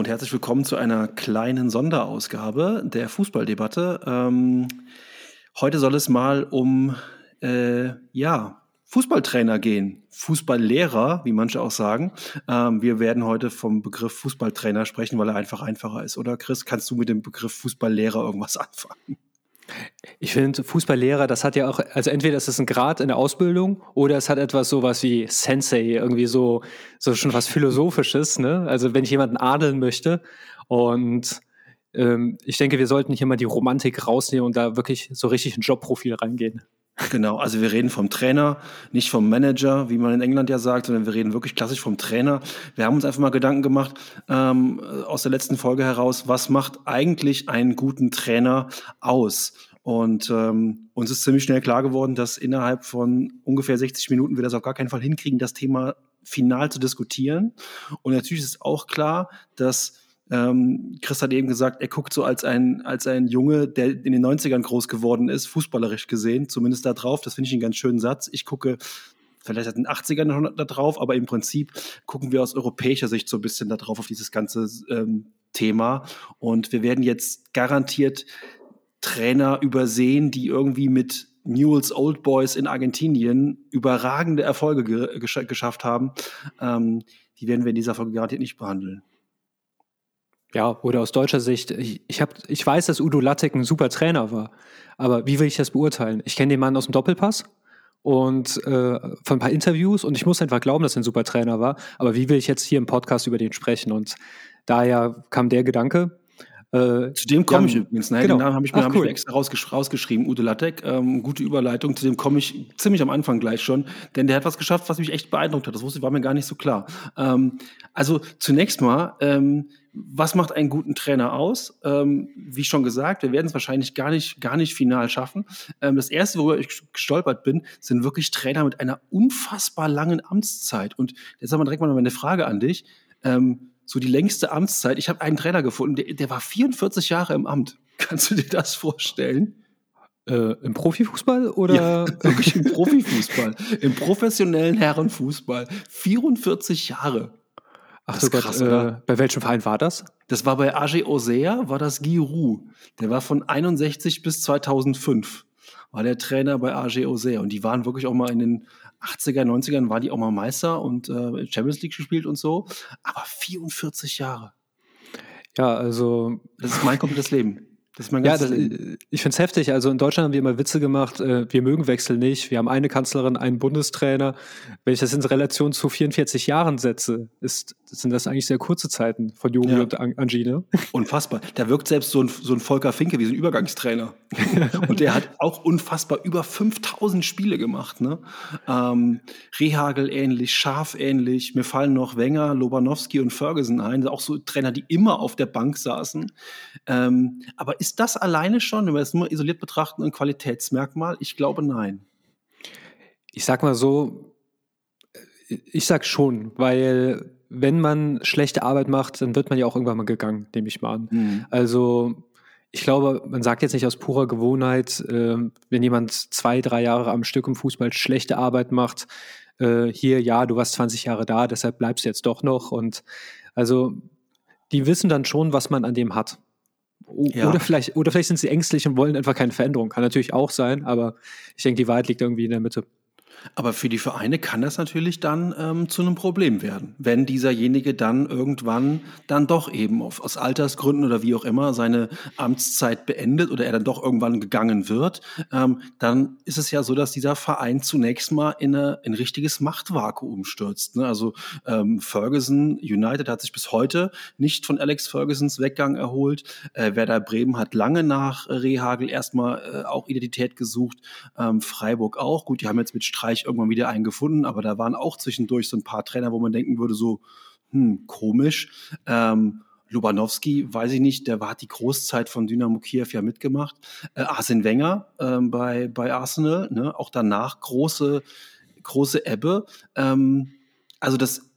Und herzlich willkommen zu einer kleinen Sonderausgabe der Fußballdebatte. Ähm, heute soll es mal um äh, ja, Fußballtrainer gehen, Fußballlehrer, wie manche auch sagen. Ähm, wir werden heute vom Begriff Fußballtrainer sprechen, weil er einfach einfacher ist. Oder Chris, kannst du mit dem Begriff Fußballlehrer irgendwas anfangen? Ich finde, Fußballlehrer, das hat ja auch, also entweder ist es ein Grad in der Ausbildung oder es hat etwas sowas wie Sensei, irgendwie so, so schon was Philosophisches, ne? Also wenn ich jemanden adeln möchte und ähm, ich denke, wir sollten hier mal die Romantik rausnehmen und da wirklich so richtig ein Jobprofil reingehen. Genau, also wir reden vom Trainer, nicht vom Manager, wie man in England ja sagt, sondern wir reden wirklich klassisch vom Trainer. Wir haben uns einfach mal Gedanken gemacht ähm, aus der letzten Folge heraus, was macht eigentlich einen guten Trainer aus? Und ähm, uns ist ziemlich schnell klar geworden, dass innerhalb von ungefähr 60 Minuten wir das auf gar keinen Fall hinkriegen, das Thema final zu diskutieren. Und natürlich ist auch klar, dass ähm, Chris hat eben gesagt, er guckt so als ein, als ein Junge, der in den 90ern groß geworden ist, fußballerisch gesehen, zumindest da drauf. Das finde ich einen ganz schönen Satz. Ich gucke vielleicht seit den 80ern noch da drauf, aber im Prinzip gucken wir aus europäischer Sicht so ein bisschen da drauf auf dieses ganze ähm, Thema. Und wir werden jetzt garantiert Trainer übersehen, die irgendwie mit Newell's Old Boys in Argentinien überragende Erfolge ge gesch geschafft haben. Ähm, die werden wir in dieser Folge garantiert nicht behandeln. Ja, oder aus deutscher Sicht, ich, ich, hab, ich weiß, dass Udo Lattek ein super Trainer war, aber wie will ich das beurteilen? Ich kenne den Mann aus dem Doppelpass und äh, von ein paar Interviews und ich muss einfach glauben, dass er ein super Trainer war, aber wie will ich jetzt hier im Podcast über den sprechen? Und daher kam der Gedanke, äh, zu dem komme ich übrigens. Ne? Genau. Den Namen habe ich, mir, hab cool. ich mir extra rausgesch rausgeschrieben, Udo Lattek. Ähm, gute Überleitung. Zu dem komme ich ziemlich am Anfang gleich schon, denn der hat was geschafft, was mich echt beeindruckt hat. Das wusste, war mir gar nicht so klar. Ähm, also zunächst mal, ähm, was macht einen guten Trainer aus? Ähm, wie schon gesagt, wir werden es wahrscheinlich gar nicht, gar nicht final schaffen. Ähm, das erste, worüber ich gestolpert bin, sind wirklich Trainer mit einer unfassbar langen Amtszeit. Und jetzt haben wir direkt mal meine Frage an dich. Ähm, so die längste Amtszeit. Ich habe einen Trainer gefunden, der, der, war 44 Jahre im Amt. Kannst du dir das vorstellen? Äh, Im Profifußball oder? Ja, wirklich im Profifußball. Im professionellen Herrenfußball. 44 Jahre. Ach so Gott, krass, äh, bei welchem Verein war das? Das war bei AG Auxerre, war das Giroud. Der war von 61 bis 2005 war der Trainer bei AG Auxerre und die waren wirklich auch mal in den 80er, 90ern war die auch mal Meister und äh, Champions League gespielt und so. Aber 44 Jahre. Ja, also. Das ist mein komplettes Leben. Das ja, das, ich finde es heftig. Also in Deutschland haben wir immer Witze gemacht, äh, wir mögen Wechsel nicht. Wir haben eine Kanzlerin, einen Bundestrainer. Wenn ich das in Relation zu 44 Jahren setze, ist, sind das eigentlich sehr kurze Zeiten von Jogi ja. und Angine. Unfassbar. Da wirkt selbst so ein, so ein Volker Finke wie so ein Übergangstrainer. und der hat auch unfassbar über 5000 Spiele gemacht. Ne? Ähm, Rehagel ähnlich, Schaf ähnlich. Mir fallen noch Wenger, Lobanowski und Ferguson ein. Auch so Trainer, die immer auf der Bank saßen. Ähm, aber ist das alleine schon, wenn wir es nur isoliert betrachten, ein Qualitätsmerkmal? Ich glaube nein. Ich sag mal so, ich sag schon, weil wenn man schlechte Arbeit macht, dann wird man ja auch irgendwann mal gegangen, nehme ich mal an. Mhm. Also ich glaube, man sagt jetzt nicht aus purer Gewohnheit, äh, wenn jemand zwei, drei Jahre am Stück im Fußball schlechte Arbeit macht, äh, hier, ja, du warst 20 Jahre da, deshalb bleibst du jetzt doch noch. Und also die wissen dann schon, was man an dem hat. Ja. Oder, vielleicht, oder vielleicht sind sie ängstlich und wollen einfach keine Veränderung. Kann natürlich auch sein, aber ich denke, die Wahrheit liegt irgendwie in der Mitte. Aber für die Vereine kann das natürlich dann ähm, zu einem Problem werden, wenn dieserjenige dann irgendwann dann doch eben auf, aus Altersgründen oder wie auch immer seine Amtszeit beendet oder er dann doch irgendwann gegangen wird, ähm, dann ist es ja so, dass dieser Verein zunächst mal in, eine, in ein richtiges Machtvakuum stürzt. Ne? Also ähm, Ferguson United hat sich bis heute nicht von Alex Fergusons Weggang erholt. Äh, Werder Bremen hat lange nach Rehagel erstmal äh, auch Identität gesucht. Ähm, Freiburg auch. Gut, die haben jetzt mit Streich Bereich irgendwann wieder einen gefunden, aber da waren auch zwischendurch so ein paar Trainer, wo man denken würde, so, hm, komisch. Ähm, Lubanowski, weiß ich nicht, der hat die Großzeit von Dynamo Kiew ja mitgemacht. Äh, Arsene Wenger ähm, bei, bei Arsenal, ne? auch danach große, große Ebbe. Ähm, also das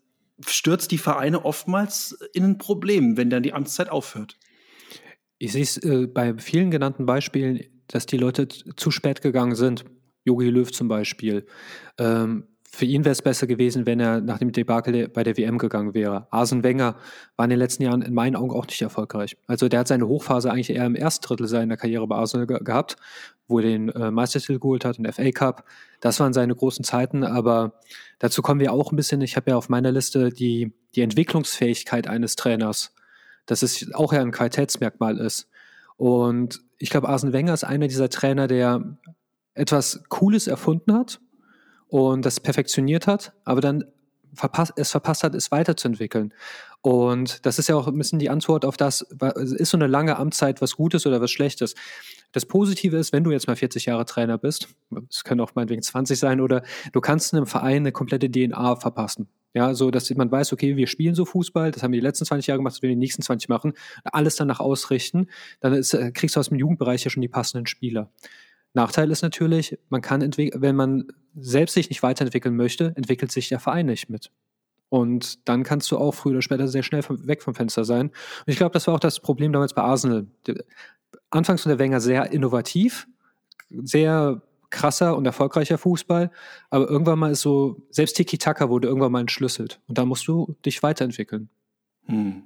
stürzt die Vereine oftmals in ein Problem, wenn dann die Amtszeit aufhört. Ich sehe es äh, bei vielen genannten Beispielen, dass die Leute zu spät gegangen sind. Jogi Löw zum Beispiel. Ähm, für ihn wäre es besser gewesen, wenn er nach dem Debakel bei der WM gegangen wäre. Arsene Wenger war in den letzten Jahren in meinen Augen auch nicht erfolgreich. Also der hat seine Hochphase eigentlich eher im ersten Drittel seiner Karriere bei Arsenal ge gehabt, wo er den äh, Meistertitel geholt hat und FA Cup. Das waren seine großen Zeiten, aber dazu kommen wir auch ein bisschen. Ich habe ja auf meiner Liste die, die Entwicklungsfähigkeit eines Trainers, dass es auch ja ein Qualitätsmerkmal ist. Und ich glaube, Arsene Wenger ist einer dieser Trainer, der etwas Cooles erfunden hat, und das perfektioniert hat, aber dann verpasst, es verpasst hat, es weiterzuentwickeln. Und das ist ja auch ein bisschen die Antwort auf das, ist so eine lange Amtszeit was Gutes oder was Schlechtes? Das Positive ist, wenn du jetzt mal 40 Jahre Trainer bist, es können auch meinetwegen 20 sein, oder du kannst einem Verein eine komplette DNA verpassen. Ja, so dass man weiß, okay, wir spielen so Fußball, das haben wir die letzten 20 Jahre gemacht, das werden wir die nächsten 20 machen, alles danach ausrichten, dann ist, äh, kriegst du aus dem Jugendbereich ja schon die passenden Spieler. Nachteil ist natürlich, man kann wenn man selbst sich nicht weiterentwickeln möchte, entwickelt sich der Verein nicht mit. Und dann kannst du auch früher oder später sehr schnell vom, weg vom Fenster sein. Und ich glaube, das war auch das Problem damals bei Arsenal. Anfangs von der Wenger sehr innovativ, sehr krasser und erfolgreicher Fußball, aber irgendwann mal ist so, selbst Tiki-Taka wurde irgendwann mal entschlüsselt. Und da musst du dich weiterentwickeln. Hm.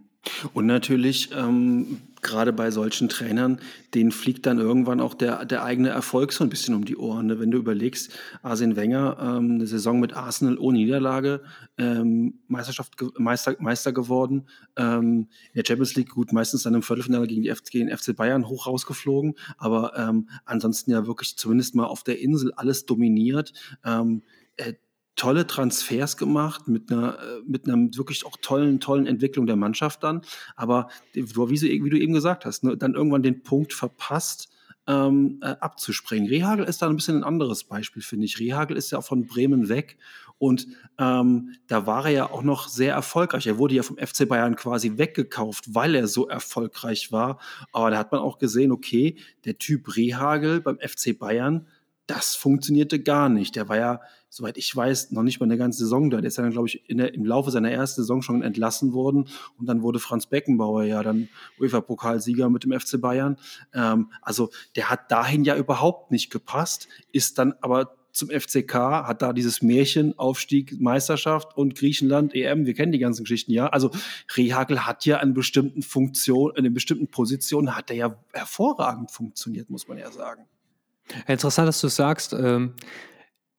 Und natürlich, ähm, gerade bei solchen Trainern, denen fliegt dann irgendwann auch der, der eigene Erfolg so ein bisschen um die Ohren. Ne? Wenn du überlegst, Arsene Wenger, ähm, eine Saison mit Arsenal ohne Niederlage, ähm, Meisterschaft, Meister, Meister geworden, ähm, in der Champions League gut, meistens dann im Viertelfinale gegen die FC, gegen FC Bayern hoch rausgeflogen, aber ähm, ansonsten ja wirklich zumindest mal auf der Insel alles dominiert. Ähm, äh, tolle Transfers gemacht mit einer, äh, mit einer wirklich auch tollen, tollen Entwicklung der Mannschaft dann. Aber wie, wie du eben gesagt hast, ne, dann irgendwann den Punkt verpasst, ähm, äh, abzuspringen. Rehagel ist da ein bisschen ein anderes Beispiel, finde ich. Rehagel ist ja von Bremen weg und ähm, da war er ja auch noch sehr erfolgreich. Er wurde ja vom FC Bayern quasi weggekauft, weil er so erfolgreich war. Aber da hat man auch gesehen, okay, der Typ Rehagel beim FC Bayern, das funktionierte gar nicht. Der war ja, soweit ich weiß, noch nicht mal eine ganze Saison da. Der ist ja dann, glaube ich, der, im Laufe seiner ersten Saison schon entlassen worden. Und dann wurde Franz Beckenbauer ja dann UEFA-Pokalsieger mit dem FC Bayern. Ähm, also der hat dahin ja überhaupt nicht gepasst, ist dann aber zum FCK, hat da dieses Märchen, Aufstieg, Meisterschaft und Griechenland, EM, wir kennen die ganzen Geschichten ja. Also Rehagel hat ja an bestimmten Funktionen, in bestimmten Positionen hat er ja hervorragend funktioniert, muss man ja sagen. Interessant, dass du sagst. Ähm,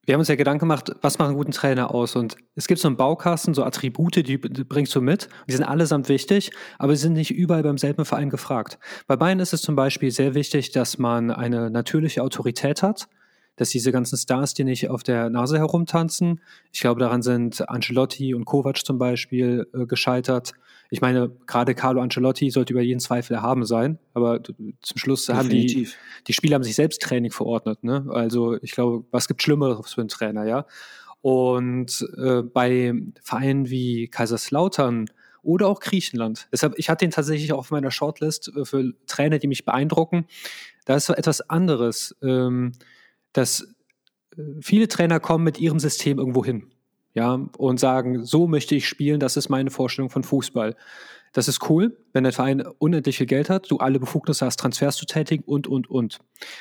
wir haben uns ja Gedanken gemacht, was macht einen guten Trainer aus? Und es gibt so einen Baukasten, so Attribute, die bringst du mit. Die sind allesamt wichtig, aber sie sind nicht überall beim selben Verein gefragt. Bei Bayern ist es zum Beispiel sehr wichtig, dass man eine natürliche Autorität hat dass diese ganzen Stars, die nicht auf der Nase herumtanzen, ich glaube, daran sind Ancelotti und Kovac zum Beispiel äh, gescheitert. Ich meine, gerade Carlo Ancelotti sollte über jeden Zweifel erhaben sein, aber zum Schluss Definitiv. haben die, die Spieler haben sich selbst Training verordnet. Ne? Also ich glaube, was gibt Schlimmeres für einen Trainer, ja? Und äh, bei Vereinen wie Kaiserslautern oder auch Griechenland. Deshalb, ich hatte den tatsächlich auch auf meiner Shortlist äh, für Trainer, die mich beeindrucken. Da ist so etwas anderes. Ähm, dass äh, viele Trainer kommen mit ihrem System irgendwo hin, ja, und sagen, so möchte ich spielen, das ist meine Vorstellung von Fußball. Das ist cool, wenn der Verein unendlich viel Geld hat, du alle Befugnisse hast, Transfers zu tätigen und, und, und.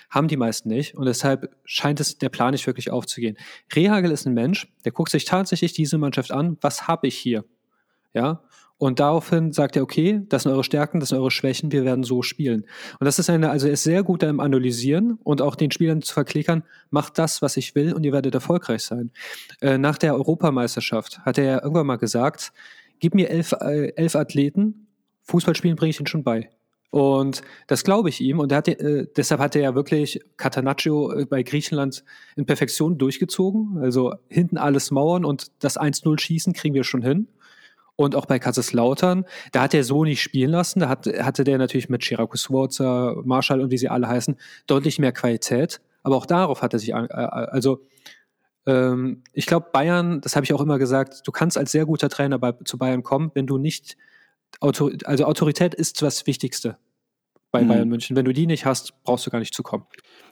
Haben die meisten nicht und deshalb scheint es der Plan nicht wirklich aufzugehen. Rehagel ist ein Mensch, der guckt sich tatsächlich diese Mannschaft an, was habe ich hier? Ja, und daraufhin sagt er, okay, das sind eure Stärken, das sind eure Schwächen, wir werden so spielen. Und das ist eine, also er ist sehr gut im Analysieren und auch den Spielern zu verklickern, macht das, was ich will und ihr werdet erfolgreich sein. Äh, nach der Europameisterschaft hat er irgendwann mal gesagt, gib mir elf, äh, elf Athleten, Fußballspielen bringe ich ihnen schon bei. Und das glaube ich ihm. Und hat, äh, deshalb hat er ja wirklich Catanaccio äh, bei Griechenland in Perfektion durchgezogen. Also hinten alles Mauern und das 1-0 schießen kriegen wir schon hin. Und auch bei Kaiserslautern, da hat er so nicht spielen lassen. Da hat, hatte der natürlich mit Chiraco Swarzer, Marshall und wie sie alle heißen, deutlich mehr Qualität. Aber auch darauf hat er sich, also ähm, ich glaube, Bayern, das habe ich auch immer gesagt, du kannst als sehr guter Trainer bei, zu Bayern kommen, wenn du nicht, Autor, also Autorität ist das Wichtigste bei mhm. Bayern München. Wenn du die nicht hast, brauchst du gar nicht zu kommen.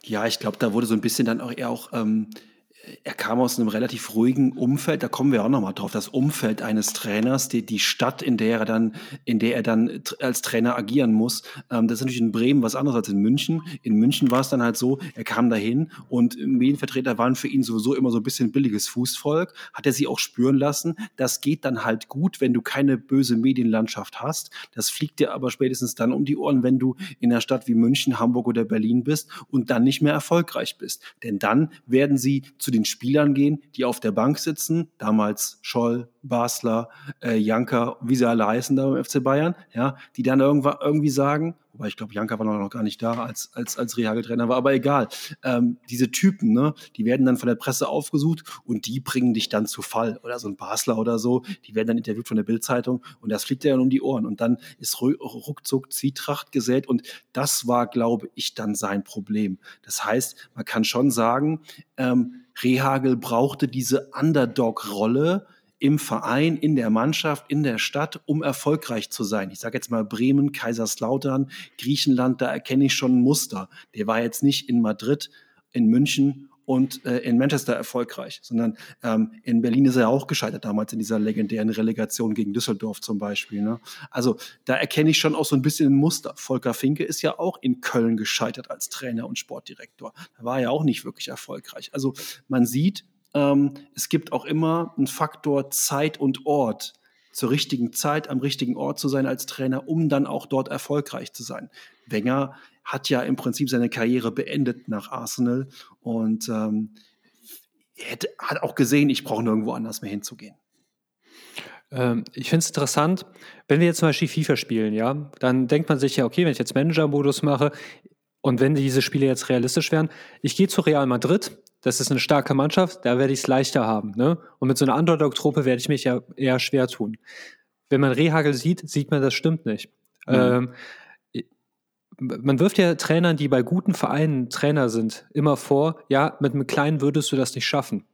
Ja, ich glaube, da wurde so ein bisschen dann auch eher auch ähm, er kam aus einem relativ ruhigen Umfeld, da kommen wir auch nochmal drauf, das Umfeld eines Trainers, die, die Stadt, in der er dann, in der er dann als Trainer agieren muss. Ähm, das ist natürlich in Bremen was anderes als in München. In München war es dann halt so, er kam dahin und Medienvertreter waren für ihn sowieso immer so ein bisschen billiges Fußvolk, hat er sie auch spüren lassen. Das geht dann halt gut, wenn du keine böse Medienlandschaft hast. Das fliegt dir aber spätestens dann um die Ohren, wenn du in einer Stadt wie München, Hamburg oder Berlin bist und dann nicht mehr erfolgreich bist. Denn dann werden sie zu den Spielern gehen, die auf der Bank sitzen, damals Scholl, Basler, äh, Janka, wie sie alle heißen da beim FC Bayern, ja, die dann irgendwann irgendwie sagen, wobei ich glaube, Janka war noch gar nicht da, als, als, als Rehagel-Trainer war, aber egal. Ähm, diese Typen, ne, die werden dann von der Presse aufgesucht und die bringen dich dann zu Fall. Oder so ein Basler oder so, die werden dann interviewt von der Bildzeitung und das fliegt dir dann um die Ohren. Und dann ist ruckzuck Zwietracht gesät und das war, glaube ich, dann sein Problem. Das heißt, man kann schon sagen, ähm, Rehagel brauchte diese Underdog-Rolle, im Verein, in der Mannschaft, in der Stadt, um erfolgreich zu sein. Ich sage jetzt mal Bremen, Kaiserslautern, Griechenland, da erkenne ich schon ein Muster. Der war jetzt nicht in Madrid, in München und äh, in Manchester erfolgreich, sondern ähm, in Berlin ist er auch gescheitert damals in dieser legendären Relegation gegen Düsseldorf zum Beispiel. Ne? Also da erkenne ich schon auch so ein bisschen ein Muster. Volker Finke ist ja auch in Köln gescheitert als Trainer und Sportdirektor. Da war er auch nicht wirklich erfolgreich. Also man sieht, ähm, es gibt auch immer einen Faktor Zeit und Ort zur richtigen Zeit am richtigen Ort zu sein als Trainer, um dann auch dort erfolgreich zu sein. Wenger hat ja im Prinzip seine Karriere beendet nach Arsenal und ähm, hätte, hat auch gesehen, ich brauche nirgendwo anders mehr hinzugehen. Ähm, ich finde es interessant, wenn wir jetzt zum Beispiel FIFA spielen, ja, dann denkt man sich ja, okay, wenn ich jetzt Manager-Modus mache und wenn diese Spiele jetzt realistisch wären, ich gehe zu Real Madrid, das ist eine starke Mannschaft, da werde ich es leichter haben. Ne? Und mit so einer Underdog-Truppe werde ich mich ja eher schwer tun. Wenn man Rehagel sieht, sieht man, das stimmt nicht. Mhm. Ähm, man wirft ja Trainern, die bei guten Vereinen Trainer sind, immer vor, ja, mit einem kleinen würdest du das nicht schaffen.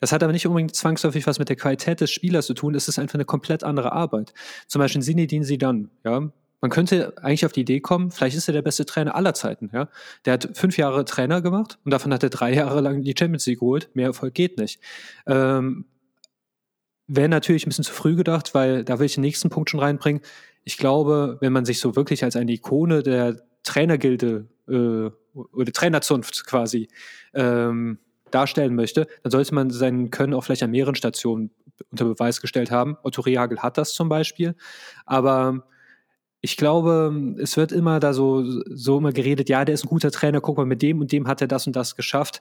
Das hat aber nicht unbedingt zwangsläufig was mit der Qualität des Spielers zu tun. Es ist einfach eine komplett andere Arbeit. Zum Beispiel Sinedin Sidan, ja, man könnte eigentlich auf die Idee kommen, vielleicht ist er der beste Trainer aller Zeiten. Ja? Der hat fünf Jahre Trainer gemacht und davon hat er drei Jahre lang die Champions League geholt. Mehr Erfolg geht nicht. Ähm, Wäre natürlich ein bisschen zu früh gedacht, weil da will ich den nächsten Punkt schon reinbringen. Ich glaube, wenn man sich so wirklich als eine Ikone der Trainergilde äh, oder Trainerzunft quasi ähm, darstellen möchte, dann sollte man sein Können auch vielleicht an mehreren Stationen unter Beweis gestellt haben. Otto Rehagel hat das zum Beispiel. Aber ich glaube, es wird immer da so, so immer geredet, ja, der ist ein guter Trainer, guck mal, mit dem und dem hat er das und das geschafft.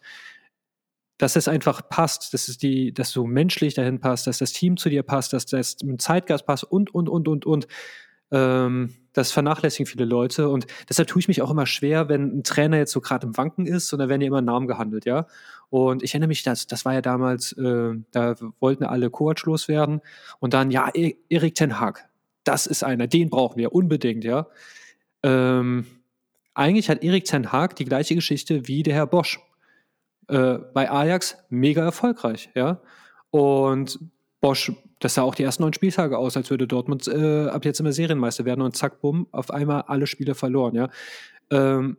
Dass es einfach passt, dass es die, dass du menschlich dahin passt, dass das Team zu dir passt, dass das mit Zeitgeist passt und, und, und, und, und. Ähm, das vernachlässigen viele Leute und deshalb tue ich mich auch immer schwer, wenn ein Trainer jetzt so gerade im Wanken ist und da werden ja immer Namen gehandelt, ja. Und ich erinnere mich, das, das war ja damals, äh, da wollten alle Kovac loswerden und dann, ja, e-, Erik Ten Hag, das ist einer, den brauchen wir unbedingt, ja. Ähm, eigentlich hat Erik Ten Haag die gleiche Geschichte wie der Herr Bosch. Äh, bei Ajax mega erfolgreich, ja. Und Bosch, das sah auch die ersten neun Spieltage aus, als würde Dortmund äh, ab jetzt immer Serienmeister werden und zack, bumm, auf einmal alle Spiele verloren, ja. Ähm,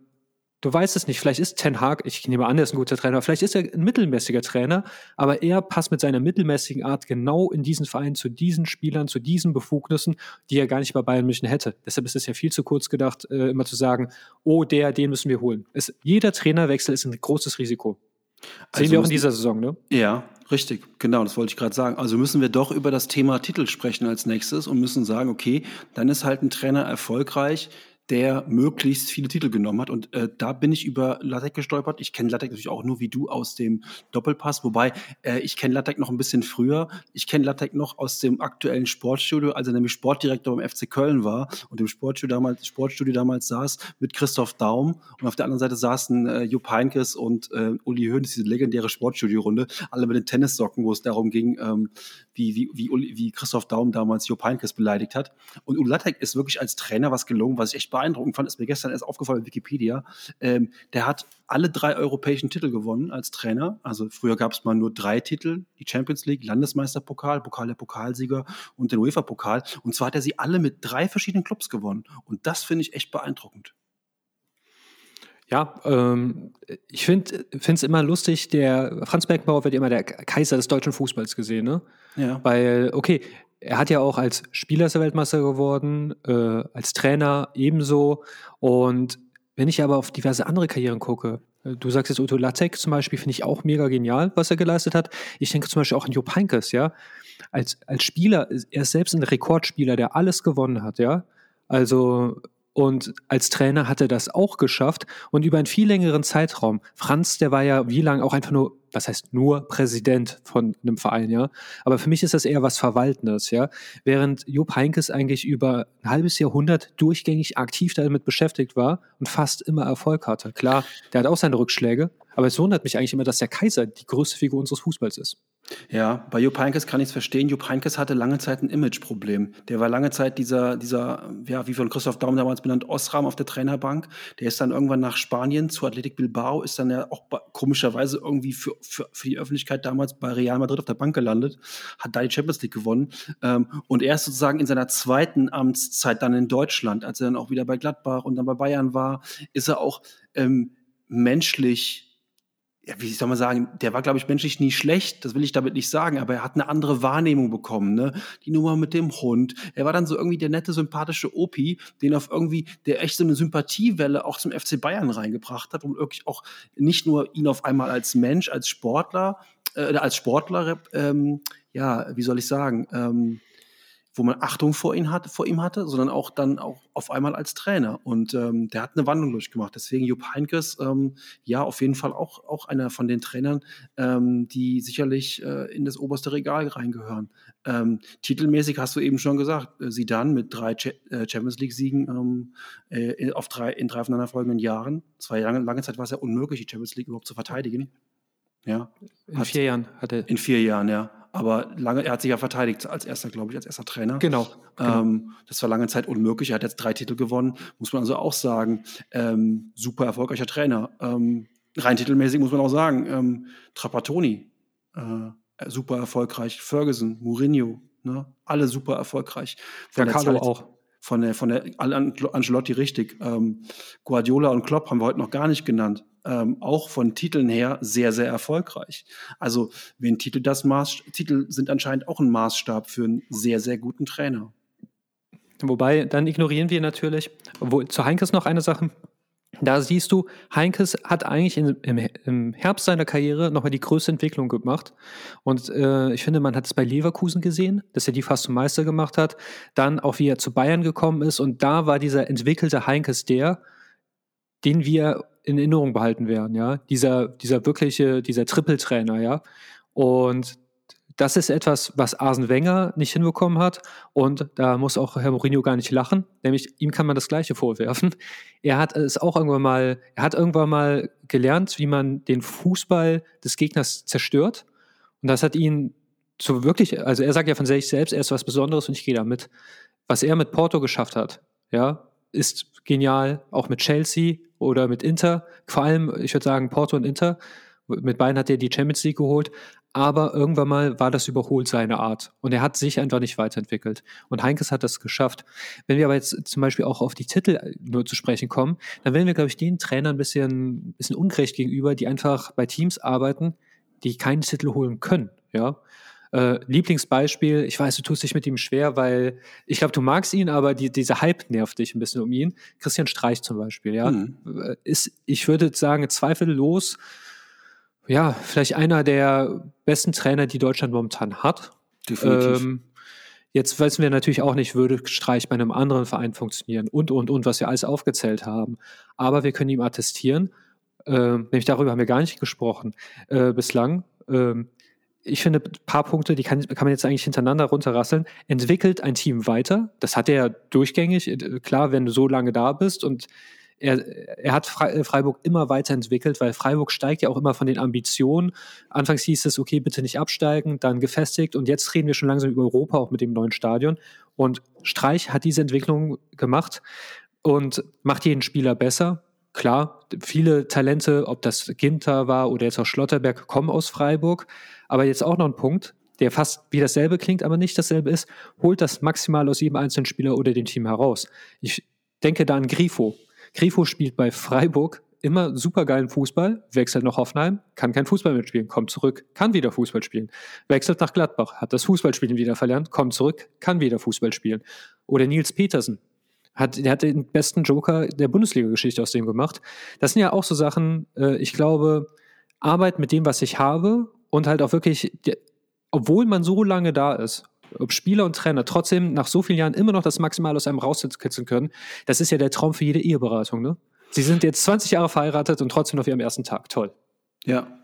du weißt es nicht. Vielleicht ist Ten Hag, ich nehme an, er ist ein guter Trainer, vielleicht ist er ein mittelmäßiger Trainer, aber er passt mit seiner mittelmäßigen Art genau in diesen Verein zu diesen Spielern, zu diesen Befugnissen, die er gar nicht bei Bayern München hätte. Deshalb ist es ja viel zu kurz gedacht, äh, immer zu sagen, oh, der, den müssen wir holen. Es, jeder Trainerwechsel ist ein großes Risiko. Sehen also wir auch in dieser Saison, ne? Ja, richtig, genau, das wollte ich gerade sagen. Also müssen wir doch über das Thema Titel sprechen als nächstes und müssen sagen, okay, dann ist halt ein Trainer erfolgreich, der möglichst viele Titel genommen hat. Und äh, da bin ich über Lattek gestolpert. Ich kenne Lattek natürlich auch nur wie du aus dem Doppelpass, wobei äh, ich kenne Lattek noch ein bisschen früher. Ich kenne Lattek noch aus dem aktuellen Sportstudio, als er nämlich Sportdirektor beim FC Köln war und im Sportstudio damals, Sportstudio damals saß mit Christoph Daum und auf der anderen Seite saßen äh, Jupp Heinkes und äh, Uli Hoeneß, diese legendäre Sportstudio-Runde, alle mit den Tennissocken, wo es darum ging, ähm, wie, wie, wie, wie Christoph Daum damals Jupp Heinkes beleidigt hat. Und Uli Lattek ist wirklich als Trainer was gelungen, was ich echt beeindruckend fand, ist mir gestern erst aufgefallen in Wikipedia. Ähm, der hat alle drei europäischen Titel gewonnen als Trainer. Also früher gab es mal nur drei Titel, die Champions League, Landesmeisterpokal, Pokal der Pokalsieger und den UEFA-Pokal. Und zwar hat er sie alle mit drei verschiedenen Clubs gewonnen. Und das finde ich echt beeindruckend. Ja, ähm, ich finde es immer lustig, der Franz Beckenbauer wird immer der Kaiser des deutschen Fußballs gesehen, ne? Ja. Weil, okay, er hat ja auch als Spieler der Weltmeister geworden, äh, als Trainer ebenso. Und wenn ich aber auf diverse andere Karrieren gucke, äh, du sagst jetzt Uto Lattek zum Beispiel, finde ich auch mega genial, was er geleistet hat. Ich denke zum Beispiel auch an Jupp Heynckes, ja. Als, als Spieler, er ist selbst ein Rekordspieler, der alles gewonnen hat, ja. Also und als Trainer hat er das auch geschafft und über einen viel längeren Zeitraum. Franz, der war ja wie lange auch einfach nur, was heißt nur Präsident von einem Verein, ja. Aber für mich ist das eher was Verwaltendes, ja. Während Jupp Heinkes eigentlich über ein halbes Jahrhundert durchgängig aktiv damit beschäftigt war und fast immer Erfolg hatte. Klar, der hat auch seine Rückschläge, aber es wundert mich eigentlich immer, dass der Kaiser die größte Figur unseres Fußballs ist. Ja, bei Jupp Heynckes kann ich es verstehen. Jupp Heynckes hatte lange Zeit ein Imageproblem. Der war lange Zeit dieser, dieser, ja, wie von Christoph Daum damals benannt, Osram auf der Trainerbank. Der ist dann irgendwann nach Spanien zu Athletic Bilbao, ist dann ja auch komischerweise irgendwie für, für, für die Öffentlichkeit damals bei Real Madrid auf der Bank gelandet, hat da die Champions League gewonnen. Ähm, und er ist sozusagen in seiner zweiten Amtszeit dann in Deutschland, als er dann auch wieder bei Gladbach und dann bei Bayern war, ist er auch ähm, menschlich ja, wie soll man sagen, der war, glaube ich, menschlich nie schlecht, das will ich damit nicht sagen, aber er hat eine andere Wahrnehmung bekommen, ne? Die Nummer mit dem Hund. Er war dann so irgendwie der nette, sympathische Opi, den auf irgendwie, der echt so eine Sympathiewelle auch zum FC Bayern reingebracht hat und wirklich auch nicht nur ihn auf einmal als Mensch, als Sportler, äh, als Sportler, ähm, ja, wie soll ich sagen, ähm, wo man Achtung vor, ihn hat, vor ihm hatte, sondern auch dann auch auf einmal als Trainer. Und ähm, der hat eine Wandlung durchgemacht. Deswegen Jupp Heinkes, ähm, ja, auf jeden Fall auch, auch einer von den Trainern, ähm, die sicherlich äh, in das oberste Regal reingehören. Ähm, titelmäßig hast du eben schon gesagt, äh, sie dann mit drei Ch äh, Champions League-Siegen ähm, äh, auf drei, in drei aufeinanderfolgenden Jahren. Zwei lange, lange Zeit war es ja unmöglich, die Champions League überhaupt zu verteidigen. Ja. In hat, vier Jahren hatte. In vier Jahren, ja aber lange, er hat sich ja verteidigt als erster, glaube ich, als erster Trainer. Genau. genau. Ähm, das war lange Zeit unmöglich. Er hat jetzt drei Titel gewonnen, muss man also auch sagen. Ähm, super erfolgreicher Trainer. Ähm, rein titelmäßig muss man auch sagen. Ähm, Trapattoni, äh, super erfolgreich. Ferguson, Mourinho, ne? alle super erfolgreich. Von ja, Carlo auch. Von der, von der Ancelotti richtig. Ähm, Guardiola und Klopp haben wir heute noch gar nicht genannt ähm, auch von Titeln her sehr, sehr erfolgreich. Also, wenn Titel das Maß, Titel sind anscheinend auch ein Maßstab für einen sehr, sehr guten Trainer. Wobei, dann ignorieren wir natürlich, wo, zu Heinkes noch eine Sache. Da siehst du, Heinkes hat eigentlich in, im, im, Herbst seiner Karriere nochmal die größte Entwicklung gemacht. Und äh, ich finde, man hat es bei Leverkusen gesehen, dass er die fast zum Meister gemacht hat. Dann auch, wie er zu Bayern gekommen ist. Und da war dieser entwickelte Heinkes der, den wir in Erinnerung behalten werden, ja. Dieser, dieser wirkliche, dieser Trippeltrainer, ja. Und das ist etwas, was Arsene Wenger nicht hinbekommen hat. Und da muss auch Herr Mourinho gar nicht lachen. Nämlich ihm kann man das Gleiche vorwerfen. Er hat es auch irgendwann mal, er hat irgendwann mal gelernt, wie man den Fußball des Gegners zerstört. Und das hat ihn so wirklich, also er sagt ja von sich selbst, er ist was Besonderes und ich gehe damit. Was er mit Porto geschafft hat, ja, ist genial, auch mit Chelsea oder mit Inter. Vor allem, ich würde sagen, Porto und Inter. Mit beiden hat er die Champions League geholt. Aber irgendwann mal war das überholt seine Art. Und er hat sich einfach nicht weiterentwickelt. Und Heinkes hat das geschafft. Wenn wir aber jetzt zum Beispiel auch auf die Titel nur zu sprechen kommen, dann werden wir, glaube ich, den Trainern ein bisschen, bisschen ungerecht gegenüber, die einfach bei Teams arbeiten, die keinen Titel holen können. Ja. Äh, Lieblingsbeispiel, ich weiß, du tust dich mit ihm schwer, weil ich glaube, du magst ihn, aber die, dieser Hype nervt dich ein bisschen um ihn. Christian Streich zum Beispiel, ja. Mhm. Äh, ist, ich würde sagen, zweifellos, ja, vielleicht einer der besten Trainer, die Deutschland momentan hat. Definitiv. Ähm, Jetzt wissen wir natürlich auch nicht, würde Streich bei einem anderen Verein funktionieren und, und, und, was wir alles aufgezählt haben. Aber wir können ihm attestieren, äh, nämlich darüber haben wir gar nicht gesprochen äh, bislang, ähm, ich finde, ein paar Punkte, die kann, kann man jetzt eigentlich hintereinander runterrasseln. Entwickelt ein Team weiter. Das hat er ja durchgängig. Äh, klar, wenn du so lange da bist und er, er hat äh, Freiburg immer weiterentwickelt, weil Freiburg steigt ja auch immer von den Ambitionen. Anfangs hieß es, okay, bitte nicht absteigen, dann gefestigt und jetzt reden wir schon langsam über Europa, auch mit dem neuen Stadion. Und Streich hat diese Entwicklung gemacht und macht jeden Spieler besser. Klar, viele Talente, ob das Ginter war oder jetzt auch Schlotterberg, kommen aus Freiburg. Aber jetzt auch noch ein Punkt, der fast wie dasselbe klingt, aber nicht dasselbe ist, holt das maximal aus jedem einzelnen Spieler oder dem Team heraus. Ich denke da an Grifo. Grifo spielt bei Freiburg immer super geilen Fußball, wechselt nach Hoffenheim, kann kein Fußball mehr spielen, kommt zurück, kann wieder Fußball spielen. Wechselt nach Gladbach, hat das Fußballspielen wieder verlernt, kommt zurück, kann wieder Fußball spielen. Oder Nils Petersen, hat, der hat den besten Joker der Bundesliga-Geschichte aus dem gemacht. Das sind ja auch so Sachen, äh, ich glaube, Arbeit mit dem, was ich habe und halt auch wirklich, obwohl man so lange da ist, ob Spieler und Trainer trotzdem nach so vielen Jahren immer noch das Maximal aus einem rauskitzeln können, das ist ja der Traum für jede Eheberatung, ne? Sie sind jetzt 20 Jahre verheiratet und trotzdem wie am ersten Tag. Toll. Ja,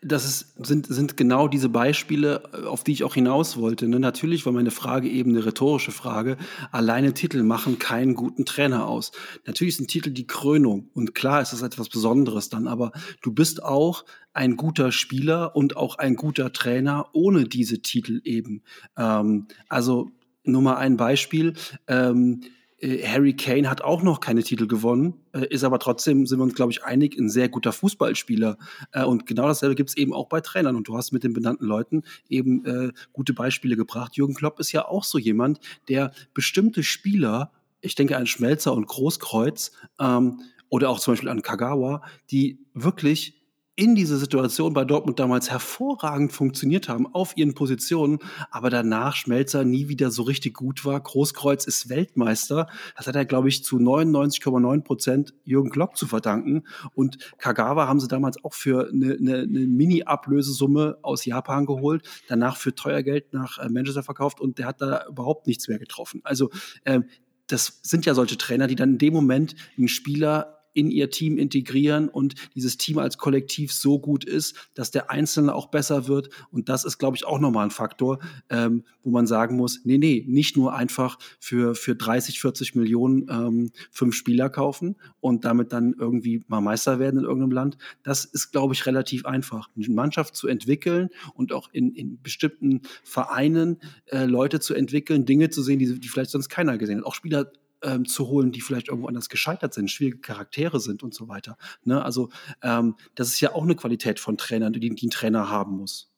das ist, sind, sind genau diese Beispiele, auf die ich auch hinaus wollte. Ne? Natürlich war meine Frage eben eine rhetorische Frage. Alleine Titel machen keinen guten Trainer aus. Natürlich sind Titel die Krönung. Und klar ist das etwas Besonderes dann. Aber du bist auch ein guter Spieler und auch ein guter Trainer ohne diese Titel eben. Ähm, also nur mal ein Beispiel. Ähm, äh, Harry Kane hat auch noch keine Titel gewonnen, äh, ist aber trotzdem, sind wir uns, glaube ich, einig, ein sehr guter Fußballspieler. Äh, und genau dasselbe gibt es eben auch bei Trainern. Und du hast mit den benannten Leuten eben äh, gute Beispiele gebracht. Jürgen Klopp ist ja auch so jemand, der bestimmte Spieler, ich denke an Schmelzer und Großkreuz, ähm, oder auch zum Beispiel an Kagawa, die wirklich in dieser Situation bei Dortmund damals hervorragend funktioniert haben auf ihren Positionen, aber danach Schmelzer nie wieder so richtig gut war. Großkreuz ist Weltmeister. Das hat er, glaube ich, zu 99,9 Prozent Jürgen Klopp zu verdanken. Und Kagawa haben sie damals auch für eine, eine, eine Mini-Ablösesumme aus Japan geholt, danach für teuer Geld nach äh, Manchester verkauft und der hat da überhaupt nichts mehr getroffen. Also äh, das sind ja solche Trainer, die dann in dem Moment einen Spieler in ihr Team integrieren und dieses Team als Kollektiv so gut ist, dass der Einzelne auch besser wird. Und das ist, glaube ich, auch nochmal ein Faktor, ähm, wo man sagen muss, nee, nee, nicht nur einfach für, für 30, 40 Millionen ähm, fünf Spieler kaufen und damit dann irgendwie mal Meister werden in irgendeinem Land. Das ist, glaube ich, relativ einfach. Eine Mannschaft zu entwickeln und auch in, in bestimmten Vereinen äh, Leute zu entwickeln, Dinge zu sehen, die, die vielleicht sonst keiner gesehen hat. Auch Spieler ähm, zu holen, die vielleicht irgendwo anders gescheitert sind, schwierige Charaktere sind und so weiter. Ne? Also ähm, das ist ja auch eine Qualität von Trainern, die, die ein Trainer haben muss.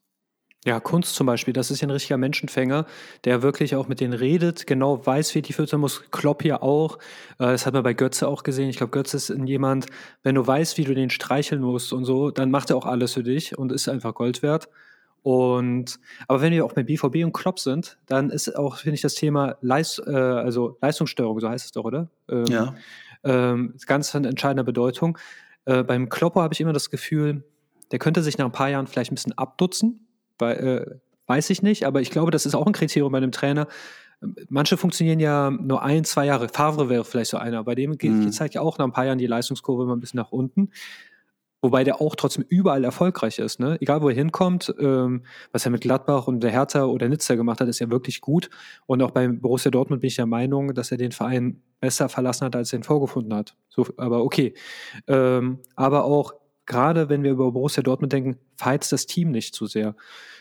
Ja, Kunst zum Beispiel, das ist ja ein richtiger Menschenfänger, der wirklich auch mit denen redet, genau weiß, wie die füttern muss. Klopp ja auch. Äh, das hat man bei Götze auch gesehen. Ich glaube, Götze ist jemand, wenn du weißt, wie du den streicheln musst und so, dann macht er auch alles für dich und ist einfach Gold wert. Und aber wenn wir auch bei BVB und Klopp sind, dann ist auch, finde ich, das Thema Leist, äh, also Leistungsstörung, so heißt es doch, oder? Ähm, ja. Ähm, ganz von entscheidender Bedeutung. Äh, beim Klopper habe ich immer das Gefühl, der könnte sich nach ein paar Jahren vielleicht ein bisschen abdutzen. Bei, äh, weiß ich nicht, aber ich glaube, das ist auch ein Kriterium bei einem Trainer. Manche funktionieren ja nur ein, zwei Jahre. Favre wäre vielleicht so einer. Bei dem geht, mhm. geht halt ja auch nach ein paar Jahren die Leistungskurve immer ein bisschen nach unten. Wobei der auch trotzdem überall erfolgreich ist. Ne? Egal, wo er hinkommt, ähm, was er mit Gladbach und der Hertha oder Nizza gemacht hat, ist ja wirklich gut. Und auch beim Borussia Dortmund bin ich der Meinung, dass er den Verein besser verlassen hat, als er ihn vorgefunden hat. So, aber okay. Ähm, aber auch gerade wenn wir über Borussia Dortmund denken, verheizt das Team nicht zu sehr.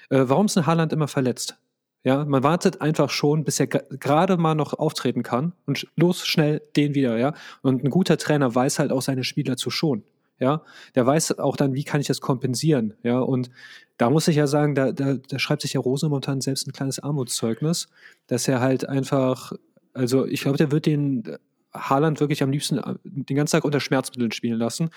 Äh, warum ist ein Haaland immer verletzt? Ja, man wartet einfach schon, bis er gerade mal noch auftreten kann und los schnell den wieder, ja. Und ein guter Trainer weiß halt auch seine Spieler zu schonen ja, der weiß auch dann, wie kann ich das kompensieren, ja, und da muss ich ja sagen, da, da, da schreibt sich ja Rose momentan selbst ein kleines Armutszeugnis, dass er halt einfach, also ich glaube, der wird den Haaland wirklich am liebsten äh, den ganzen Tag unter Schmerzmitteln spielen lassen,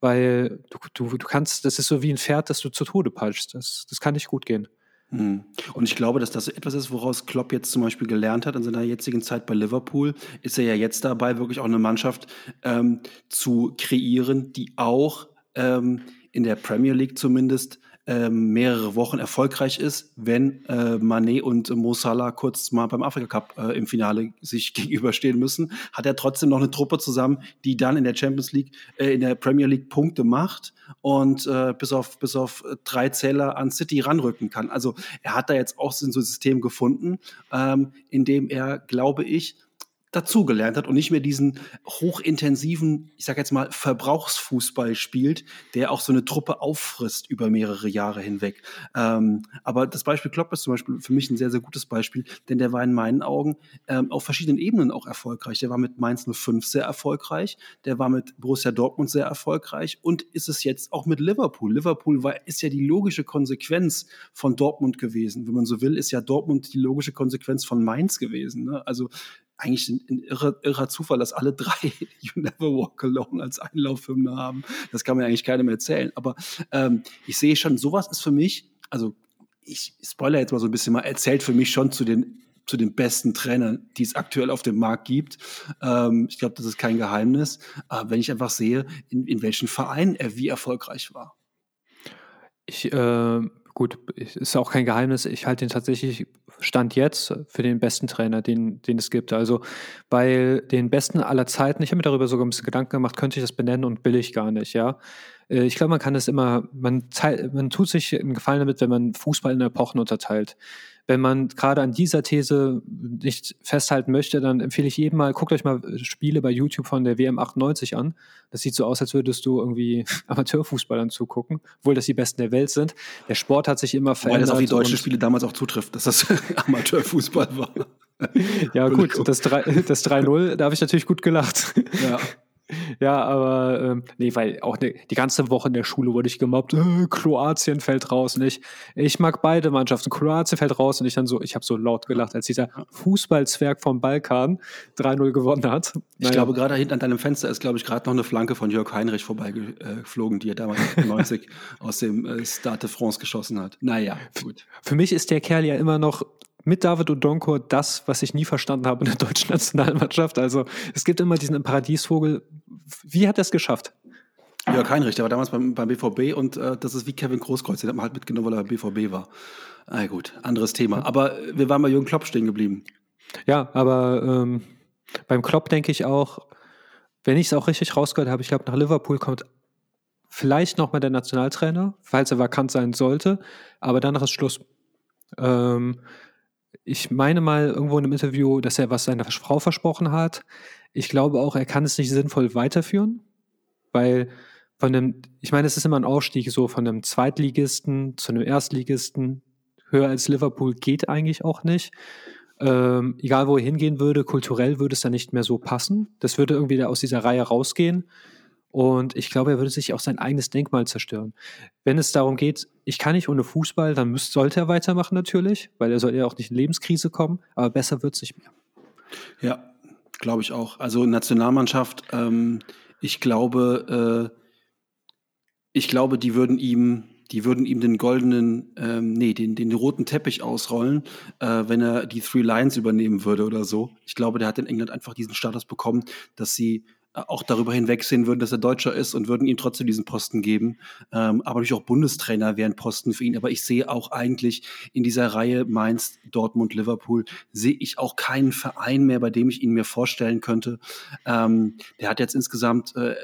weil du, du, du kannst, das ist so wie ein Pferd, das du zu Tode peitscht, das, das kann nicht gut gehen. Hm. Und ich glaube, dass das etwas ist, woraus Klopp jetzt zum Beispiel gelernt hat in seiner jetzigen Zeit bei Liverpool, ist er ja jetzt dabei, wirklich auch eine Mannschaft ähm, zu kreieren, die auch ähm, in der Premier League zumindest ähm, mehrere Wochen erfolgreich ist, wenn äh, Manet und Mo Salah kurz mal beim Afrika Cup äh, im Finale sich gegenüberstehen müssen, hat er trotzdem noch eine Truppe zusammen, die dann in der Champions League, äh, in der Premier League Punkte macht und äh, bis auf bis auf drei Zähler an City ranrücken kann. Also er hat da jetzt auch so ein System gefunden, ähm, in dem er, glaube ich, dazugelernt hat und nicht mehr diesen hochintensiven, ich sage jetzt mal, Verbrauchsfußball spielt, der auch so eine Truppe auffrisst über mehrere Jahre hinweg. Ähm, aber das Beispiel Klopp ist zum Beispiel für mich ein sehr, sehr gutes Beispiel, denn der war in meinen Augen ähm, auf verschiedenen Ebenen auch erfolgreich. Der war mit Mainz 05 sehr erfolgreich, der war mit Borussia Dortmund sehr erfolgreich und ist es jetzt auch mit Liverpool. Liverpool war, ist ja die logische Konsequenz von Dortmund gewesen. Wenn man so will, ist ja Dortmund die logische Konsequenz von Mainz gewesen. Ne? Also eigentlich ein, ein irrer, irrer, Zufall, dass alle drei You Never Walk Alone als Einlaufhymne haben. Das kann mir eigentlich keinem erzählen. Aber ähm, ich sehe schon, sowas ist für mich, also ich spoiler jetzt mal so ein bisschen mal, erzählt für mich schon zu den zu den besten Trainern, die es aktuell auf dem Markt gibt. Ähm, ich glaube, das ist kein Geheimnis. Aber wenn ich einfach sehe, in, in welchen Vereinen er wie erfolgreich war. Ich, äh, gut, ist auch kein Geheimnis. Ich halte ihn tatsächlich Stand jetzt für den besten Trainer, den, den es gibt. Also bei den besten aller Zeiten, ich habe mir darüber sogar ein bisschen Gedanken gemacht, könnte ich das benennen und will ich gar nicht, ja. Äh, ich glaube, man kann es immer, man, man tut sich einen Gefallen damit, wenn man Fußball in Epochen unterteilt. Wenn man gerade an dieser These nicht festhalten möchte, dann empfehle ich jedem mal, guckt euch mal Spiele bei YouTube von der WM 98 an. Das sieht so aus, als würdest du irgendwie Amateurfußballern zugucken, obwohl das die Besten der Welt sind. Der Sport hat sich immer verändert. Weil das auf die deutschen Spiele damals auch zutrifft, dass das Amateurfußball war. ja, gut, das 3-0, da habe ich natürlich gut gelacht. Ja. Ja, aber ähm, nee, weil auch ne, die ganze Woche in der Schule wurde ich gemobbt, äh, Kroatien fällt raus. Und ich, ich mag beide Mannschaften. Kroatien fällt raus und ich dann so, ich habe so laut gelacht, als dieser Fußballzwerg vom Balkan 3-0 gewonnen hat. Naja. Ich glaube, gerade hinten an deinem Fenster ist, glaube ich, gerade noch eine Flanke von Jörg Heinrich vorbeigeflogen, die er damals 90 aus dem äh, Stade de France geschossen hat. Naja, gut. Für mich ist der Kerl ja immer noch mit David Odonko das, was ich nie verstanden habe in der deutschen Nationalmannschaft. Also es gibt immer diesen Paradiesvogel. Wie hat er es geschafft? Jörg Heinrich, der war damals beim, beim BVB und äh, das ist wie Kevin Großkreuz, den hat man halt mitgenommen, weil er beim BVB war. Na gut, anderes Thema. Aber wir waren bei Jürgen Klopp stehen geblieben. Ja, aber ähm, beim Klopp denke ich auch, wenn ich es auch richtig rausgehört habe, ich glaube, nach Liverpool kommt vielleicht noch mal der Nationaltrainer, falls er vakant sein sollte, aber danach ist Schluss. Ähm, ich meine mal irgendwo in einem Interview, dass er was seiner Frau versprochen hat. Ich glaube auch, er kann es nicht sinnvoll weiterführen, weil von einem, ich meine, es ist immer ein Aufstieg so von einem Zweitligisten zu einem Erstligisten. Höher als Liverpool geht eigentlich auch nicht. Ähm, egal wo er hingehen würde, kulturell würde es dann nicht mehr so passen. Das würde irgendwie aus dieser Reihe rausgehen. Und ich glaube, er würde sich auch sein eigenes Denkmal zerstören. Wenn es darum geht, ich kann nicht ohne Fußball, dann müsst, sollte er weitermachen natürlich, weil er soll ja auch nicht in Lebenskrise kommen, aber besser wird es nicht mehr. Ja, glaube ich auch. Also Nationalmannschaft, ähm, ich glaube, äh, ich glaube, die würden ihm, die würden ihm den goldenen, ähm, nee, den, den roten Teppich ausrollen, äh, wenn er die Three Lions übernehmen würde oder so. Ich glaube, der hat in England einfach diesen Status bekommen, dass sie auch darüber hinwegsehen würden, dass er Deutscher ist und würden ihm trotzdem diesen Posten geben. Ähm, aber natürlich auch Bundestrainer wären Posten für ihn. Aber ich sehe auch eigentlich in dieser Reihe Mainz, Dortmund, Liverpool, sehe ich auch keinen Verein mehr, bei dem ich ihn mir vorstellen könnte. Ähm, der hat jetzt insgesamt, äh,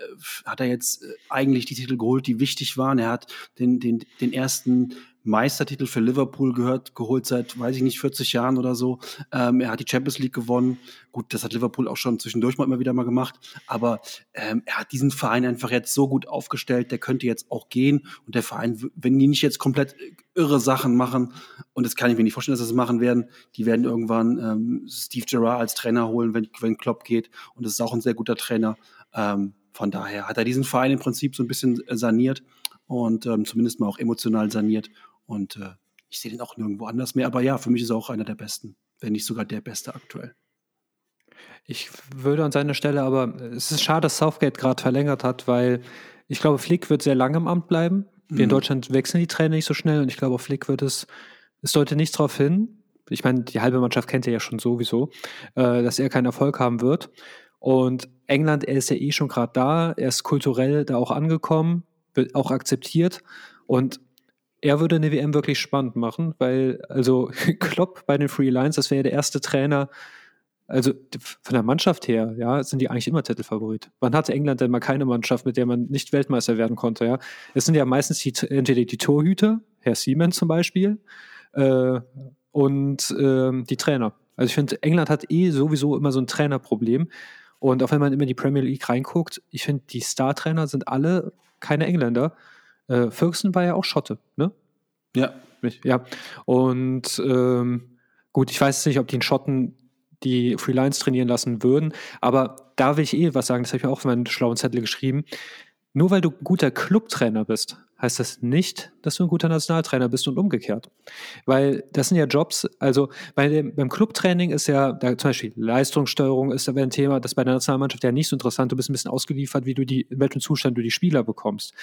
hat er jetzt äh, eigentlich die Titel geholt, die wichtig waren. Er hat den, den, den ersten Meistertitel für Liverpool gehört, geholt seit, weiß ich nicht, 40 Jahren oder so. Ähm, er hat die Champions League gewonnen. Gut, das hat Liverpool auch schon zwischendurch mal immer wieder mal gemacht. Aber ähm, er hat diesen Verein einfach jetzt so gut aufgestellt, der könnte jetzt auch gehen. Und der Verein, wenn die nicht jetzt komplett irre Sachen machen, und das kann ich mir nicht vorstellen, dass sie das machen werden, die werden irgendwann ähm, Steve Gerrard als Trainer holen, wenn, wenn Klopp geht. Und das ist auch ein sehr guter Trainer. Ähm, von daher hat er diesen Verein im Prinzip so ein bisschen saniert und ähm, zumindest mal auch emotional saniert. Und äh, ich sehe den auch nirgendwo anders mehr. Aber ja, für mich ist er auch einer der besten, wenn nicht sogar der beste aktuell. Ich würde an seiner Stelle aber, es ist schade, dass Southgate gerade verlängert hat, weil ich glaube, Flick wird sehr lange im Amt bleiben. Wir mhm. in Deutschland wechseln die Trainer nicht so schnell und ich glaube, Flick wird es, es sollte nichts darauf hin. Ich meine, die halbe Mannschaft kennt er ja schon sowieso, äh, dass er keinen Erfolg haben wird. Und England, er ist ja eh schon gerade da, er ist kulturell da auch angekommen, wird auch akzeptiert. Und er würde eine WM wirklich spannend machen, weil, also Klopp bei den Free Lions, das wäre ja der erste Trainer, also von der Mannschaft her, ja, sind die eigentlich immer Titelfavorit. Wann hatte England denn mal keine Mannschaft, mit der man nicht Weltmeister werden konnte, ja? Es sind ja meistens die, entweder die Torhüter, Herr Seaman zum Beispiel, äh, und äh, die Trainer. Also ich finde, England hat eh sowieso immer so ein Trainerproblem. Und auch wenn man immer in die Premier League reinguckt, ich finde, die Star-Trainer sind alle keine Engländer. Äh, Ferguson war ja auch Schotte, ne? Ja. Ja. Und ähm, gut, ich weiß nicht, ob die in Schotten die Freelines trainieren lassen würden, aber da will ich eh was sagen, das habe ich auch auf meinen schlauen Zettel geschrieben. Nur weil du guter Clubtrainer bist, heißt das nicht, dass du ein guter Nationaltrainer bist und umgekehrt. Weil das sind ja Jobs, also bei dem, beim Clubtraining ist ja, da zum Beispiel Leistungssteuerung ist aber ein Thema, das bei der Nationalmannschaft ja nicht so interessant. Du bist ein bisschen ausgeliefert, wie du die, in welchem Zustand du die Spieler bekommst.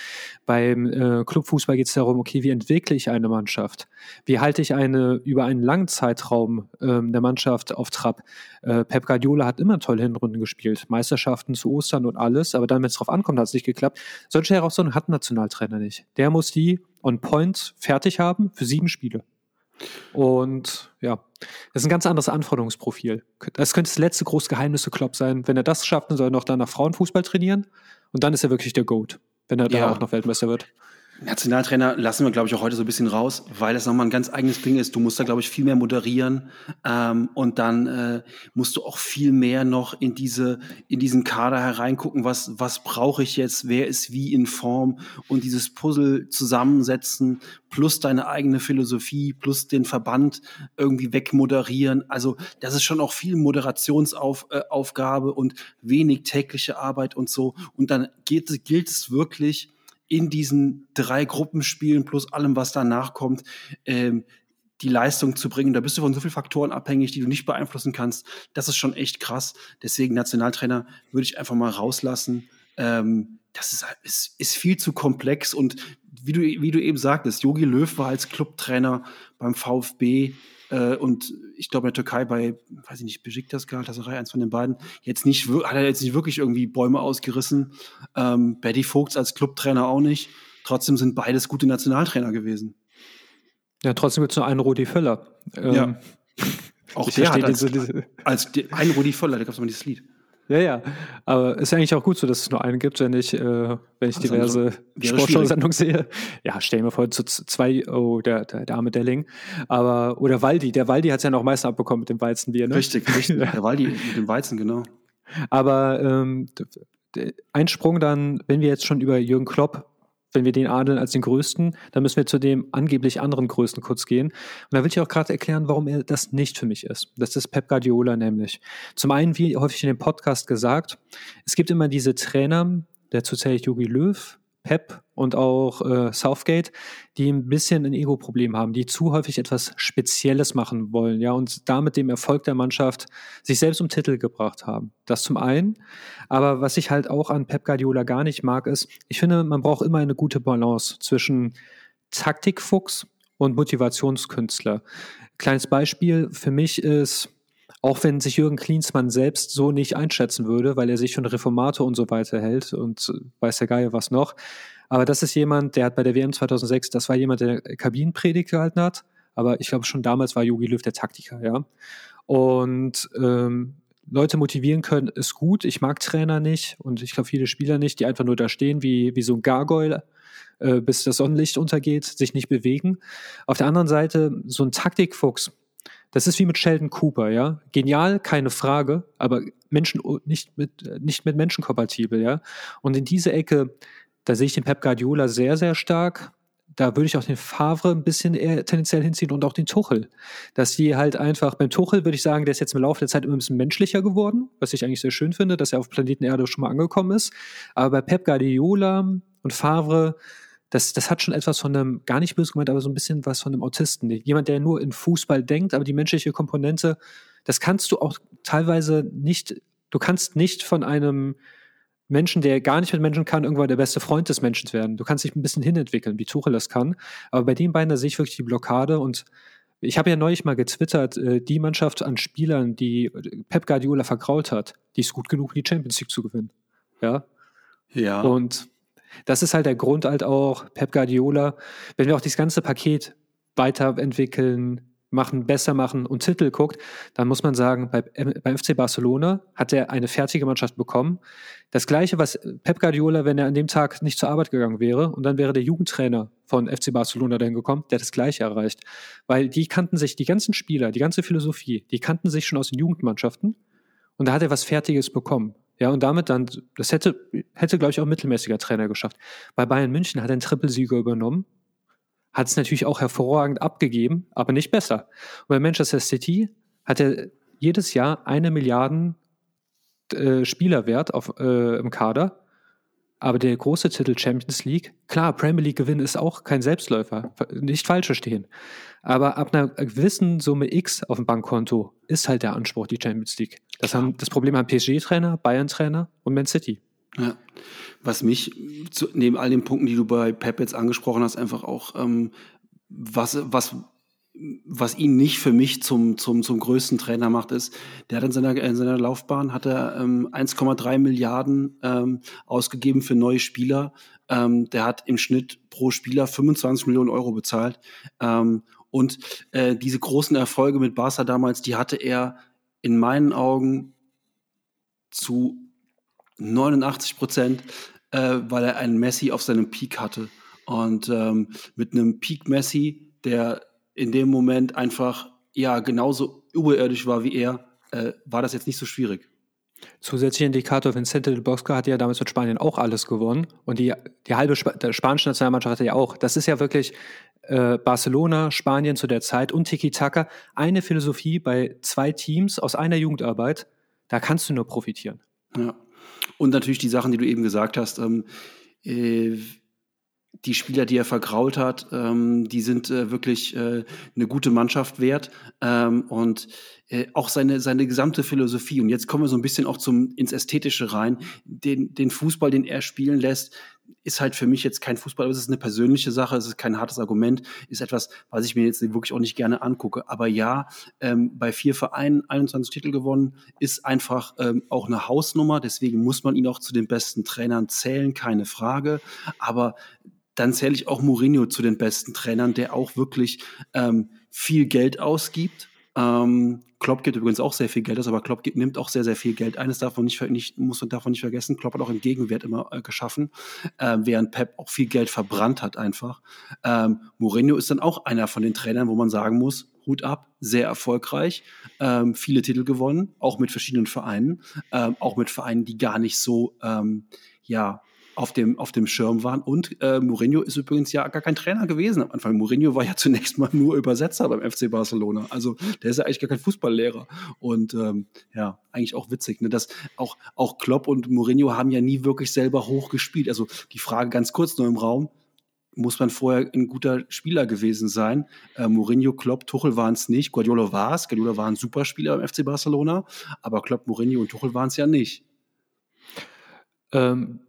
Beim äh, Clubfußball geht es darum, okay, wie entwickle ich eine Mannschaft? Wie halte ich eine über einen langen Zeitraum ähm, der Mannschaft auf Trab? Äh, Pep Guardiola hat immer tolle Hinrunden gespielt, Meisterschaften zu Ostern und alles, aber dann, wenn es drauf ankommt, hat es nicht geklappt. Solche Herausforderungen hat ein Nationaltrainer nicht. Der muss die on point fertig haben für sieben Spiele. Und ja, das ist ein ganz anderes Anforderungsprofil. Das könnte das letzte große Geheimnis für Klopp sein. Wenn er das schafft, dann soll er noch danach Frauenfußball trainieren. Und dann ist er wirklich der Goat, wenn er ja. da auch noch Weltmeister wird. Nationaltrainer lassen wir, glaube ich, auch heute so ein bisschen raus, weil das nochmal ein ganz eigenes Ding ist. Du musst da, glaube ich, viel mehr moderieren ähm, und dann äh, musst du auch viel mehr noch in diese in diesen Kader hereingucken, was was brauche ich jetzt, wer ist wie in Form und dieses Puzzle zusammensetzen plus deine eigene Philosophie plus den Verband irgendwie wegmoderieren. Also das ist schon auch viel Moderationsaufgabe äh, und wenig tägliche Arbeit und so. Und dann geht, gilt es wirklich in diesen drei Gruppenspielen plus allem, was danach kommt, ähm, die Leistung zu bringen. Da bist du von so vielen Faktoren abhängig, die du nicht beeinflussen kannst. Das ist schon echt krass. Deswegen Nationaltrainer würde ich einfach mal rauslassen. Ähm, das ist, ist, ist viel zu komplex und wie du, wie du eben sagtest, Jogi Löw war als Clubtrainer beim VfB und ich glaube in der Türkei bei, weiß ich nicht, Besiktas Galatasaray, eins von den beiden, jetzt nicht, hat er jetzt nicht wirklich irgendwie Bäume ausgerissen. Ähm, Betty Vogts als Clubtrainer auch nicht. Trotzdem sind beides gute Nationaltrainer gewesen. Ja, trotzdem gibt es nur einen Rudi Völler. Ähm, ja. Auch der hat als, als, als ein Rudi Völler, da gab es mal dieses Lied. Ja, ja. Aber ist ja eigentlich auch gut so, dass es nur einen gibt, wenn ich, äh, wenn ich diverse Sportshow-Sendungen sehe. Ja, stellen wir vor, zu zwei, oh, der, der, der arme Delling. Aber, oder Waldi. Der Waldi hat es ja noch meistens abbekommen mit dem Weizenbier, ne? Richtig, richtig. Der Waldi mit dem Weizen, genau. Aber ähm, ein Sprung dann, wenn wir jetzt schon über Jürgen Klopp wenn wir den adeln als den Größten, dann müssen wir zu dem angeblich anderen Größten kurz gehen. Und da will ich auch gerade erklären, warum er das nicht für mich ist. Das ist Pep Guardiola nämlich. Zum einen, wie häufig in dem Podcast gesagt, es gibt immer diese Trainer, dazu zähle ich Jogi Löw, Pep und auch äh, Southgate, die ein bisschen ein Ego-Problem haben, die zu häufig etwas Spezielles machen wollen, ja, und damit dem Erfolg der Mannschaft sich selbst um Titel gebracht haben. Das zum einen. Aber was ich halt auch an Pep Guardiola gar nicht mag, ist, ich finde, man braucht immer eine gute Balance zwischen Taktikfuchs und Motivationskünstler. Kleines Beispiel für mich ist, auch wenn sich Jürgen Klinsmann selbst so nicht einschätzen würde, weil er sich schon Reformator und so weiter hält und weiß der Geier was noch. Aber das ist jemand, der hat bei der WM 2006, das war jemand, der Kabinenpredigt gehalten hat. Aber ich glaube, schon damals war Jogi Löw der Taktiker, ja. Und ähm, Leute motivieren können, ist gut. Ich mag Trainer nicht und ich glaube viele Spieler nicht, die einfach nur da stehen wie, wie so ein Gargoyle, äh, bis das Sonnenlicht untergeht, sich nicht bewegen. Auf der anderen Seite so ein Taktikfuchs, das ist wie mit Sheldon Cooper, ja. Genial, keine Frage, aber Menschen nicht mit, nicht mit Menschen kompatibel, ja. Und in diese Ecke, da sehe ich den Pep Guardiola sehr, sehr stark. Da würde ich auch den Favre ein bisschen eher tendenziell hinziehen und auch den Tuchel. Dass die halt einfach, beim Tuchel würde ich sagen, der ist jetzt im Laufe der Zeit immer ein bisschen menschlicher geworden, was ich eigentlich sehr schön finde, dass er auf Planeten Erde schon mal angekommen ist. Aber bei Pep Guardiola und Favre, das, das hat schon etwas von einem, gar nicht böse gemeint, aber so ein bisschen was von einem Autisten. Jemand, der nur in Fußball denkt, aber die menschliche Komponente, das kannst du auch teilweise nicht, du kannst nicht von einem Menschen, der gar nicht mit Menschen kann, irgendwann der beste Freund des Menschen werden. Du kannst dich ein bisschen hinentwickeln, wie Tuchel das kann. Aber bei den beiden, da sehe ich wirklich die Blockade und ich habe ja neulich mal getwittert, äh, die Mannschaft an Spielern, die Pep Guardiola vergrault hat, die ist gut genug, die Champions League zu gewinnen. Ja. Ja. Und das ist halt der Grund halt auch, Pep Guardiola, wenn wir auch dieses ganze Paket weiterentwickeln, machen, besser machen und Titel guckt, dann muss man sagen, bei, beim FC Barcelona hat er eine fertige Mannschaft bekommen. Das gleiche, was Pep Guardiola, wenn er an dem Tag nicht zur Arbeit gegangen wäre und dann wäre der Jugendtrainer von FC Barcelona dahin gekommen, der das gleiche erreicht. Weil die kannten sich, die ganzen Spieler, die ganze Philosophie, die kannten sich schon aus den Jugendmannschaften und da hat er was Fertiges bekommen. Ja, und damit dann, das hätte, hätte, glaube ich, auch ein mittelmäßiger Trainer geschafft. Bei Bayern München hat er einen Trippelsieger übernommen, hat es natürlich auch hervorragend abgegeben, aber nicht besser. Und bei Manchester City hat er jedes Jahr eine Milliarden äh, Spielerwert auf, äh, im Kader Aber der große Titel Champions League, klar, Premier League gewinnen ist auch kein Selbstläufer, nicht falsch verstehen. Aber ab einer gewissen Summe X auf dem Bankkonto ist halt der Anspruch die Champions League. Das, haben, das Problem haben PSG-Trainer, Bayern-Trainer und Man City. Ja. Was mich zu, neben all den Punkten, die du bei Pep jetzt angesprochen hast, einfach auch, ähm, was, was was ihn nicht für mich zum, zum, zum größten Trainer macht, ist, der hat in seiner, in seiner Laufbahn hat er ähm, 1,3 Milliarden ähm, ausgegeben für neue Spieler. Ähm, der hat im Schnitt pro Spieler 25 Millionen Euro bezahlt. Ähm, und äh, diese großen Erfolge mit Barca damals, die hatte er in meinen Augen zu 89 Prozent, äh, weil er einen Messi auf seinem Peak hatte. Und ähm, mit einem Peak Messi, der in dem Moment einfach ja genauso überirdisch war wie er, äh, war das jetzt nicht so schwierig. Zusätzlicher Indikator, Vincente del Bosque hatte ja damals mit Spanien auch alles gewonnen und die, die halbe Sp spanische Nationalmannschaft hatte ja auch. Das ist ja wirklich äh, Barcelona, Spanien zu der Zeit und Tiki-Taka, eine Philosophie bei zwei Teams aus einer Jugendarbeit, da kannst du nur profitieren. Ja. Und natürlich die Sachen, die du eben gesagt hast, ähm, äh, die Spieler, die er vergrault hat, ähm, die sind äh, wirklich äh, eine gute Mannschaft wert. Ähm, und äh, auch seine, seine gesamte Philosophie. Und jetzt kommen wir so ein bisschen auch zum, ins Ästhetische rein. Den, den Fußball, den er spielen lässt, ist halt für mich jetzt kein Fußball, aber es ist eine persönliche Sache, es ist kein hartes Argument, ist etwas, was ich mir jetzt wirklich auch nicht gerne angucke. Aber ja, ähm, bei vier Vereinen 21 Titel gewonnen, ist einfach ähm, auch eine Hausnummer. Deswegen muss man ihn auch zu den besten Trainern zählen, keine Frage. Aber dann zähle ich auch Mourinho zu den besten Trainern, der auch wirklich ähm, viel Geld ausgibt. Ähm, Klopp gibt übrigens auch sehr viel Geld aus, aber Klopp gibt, nimmt auch sehr, sehr viel Geld ein. Das darf man nicht, nicht, muss man davon nicht vergessen. Klopp hat auch im Gegenwert immer äh, geschaffen, äh, während Pep auch viel Geld verbrannt hat einfach. Ähm, Mourinho ist dann auch einer von den Trainern, wo man sagen muss, Hut ab, sehr erfolgreich, ähm, viele Titel gewonnen, auch mit verschiedenen Vereinen, ähm, auch mit Vereinen, die gar nicht so, ähm, ja, auf dem, auf dem Schirm waren. Und äh, Mourinho ist übrigens ja gar kein Trainer gewesen am Anfang. Mourinho war ja zunächst mal nur Übersetzer beim FC Barcelona. Also der ist ja eigentlich gar kein Fußballlehrer. Und ähm, ja, eigentlich auch witzig, ne? dass auch, auch Klopp und Mourinho haben ja nie wirklich selber hoch gespielt. Also die Frage ganz kurz nur im Raum, muss man vorher ein guter Spieler gewesen sein. Äh, Mourinho, Klopp, Tuchel waren es nicht. Guardiola war es. Guardiola war ein Superspieler beim FC Barcelona. Aber Klopp, Mourinho und Tuchel waren es ja nicht. Ähm,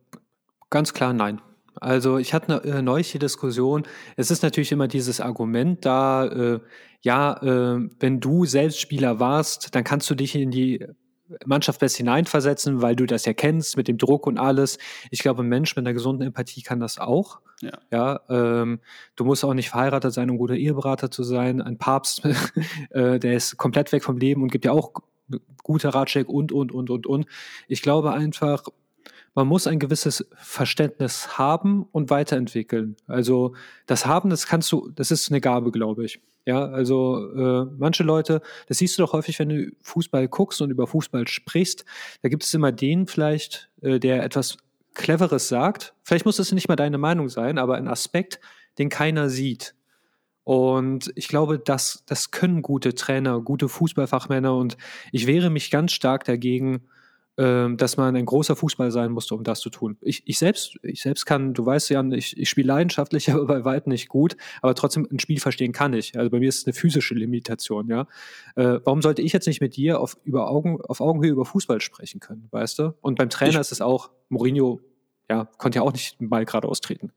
Ganz klar nein. Also ich hatte eine äh, neulich die Diskussion, es ist natürlich immer dieses Argument da, äh, ja, äh, wenn du selbst Spieler warst, dann kannst du dich in die Mannschaft besser hineinversetzen, weil du das ja kennst mit dem Druck und alles. Ich glaube, ein Mensch mit einer gesunden Empathie kann das auch. Ja. ja ähm, du musst auch nicht verheiratet sein, um guter Eheberater zu sein. Ein Papst, äh, der ist komplett weg vom Leben und gibt ja auch gute Ratschläge und, und, und, und, und. Ich glaube einfach, man muss ein gewisses Verständnis haben und weiterentwickeln. Also das Haben, das kannst du, das ist eine Gabe, glaube ich. Ja, also äh, manche Leute, das siehst du doch häufig, wenn du Fußball guckst und über Fußball sprichst, da gibt es immer den vielleicht, äh, der etwas Cleveres sagt. Vielleicht muss es nicht mal deine Meinung sein, aber ein Aspekt, den keiner sieht. Und ich glaube, das, das können gute Trainer, gute Fußballfachmänner. Und ich wehre mich ganz stark dagegen, dass man ein großer Fußball sein musste, um das zu tun. Ich, ich, selbst, ich selbst kann, du weißt ja, ich, ich spiele leidenschaftlich, aber bei weitem nicht gut, aber trotzdem ein Spiel verstehen kann ich. Also bei mir ist es eine physische Limitation, ja. Äh, warum sollte ich jetzt nicht mit dir auf, über Augen, auf Augenhöhe über Fußball sprechen können, weißt du? Und beim Trainer ich, ist es auch, Mourinho, ja, konnte ja auch nicht den Ball gerade austreten.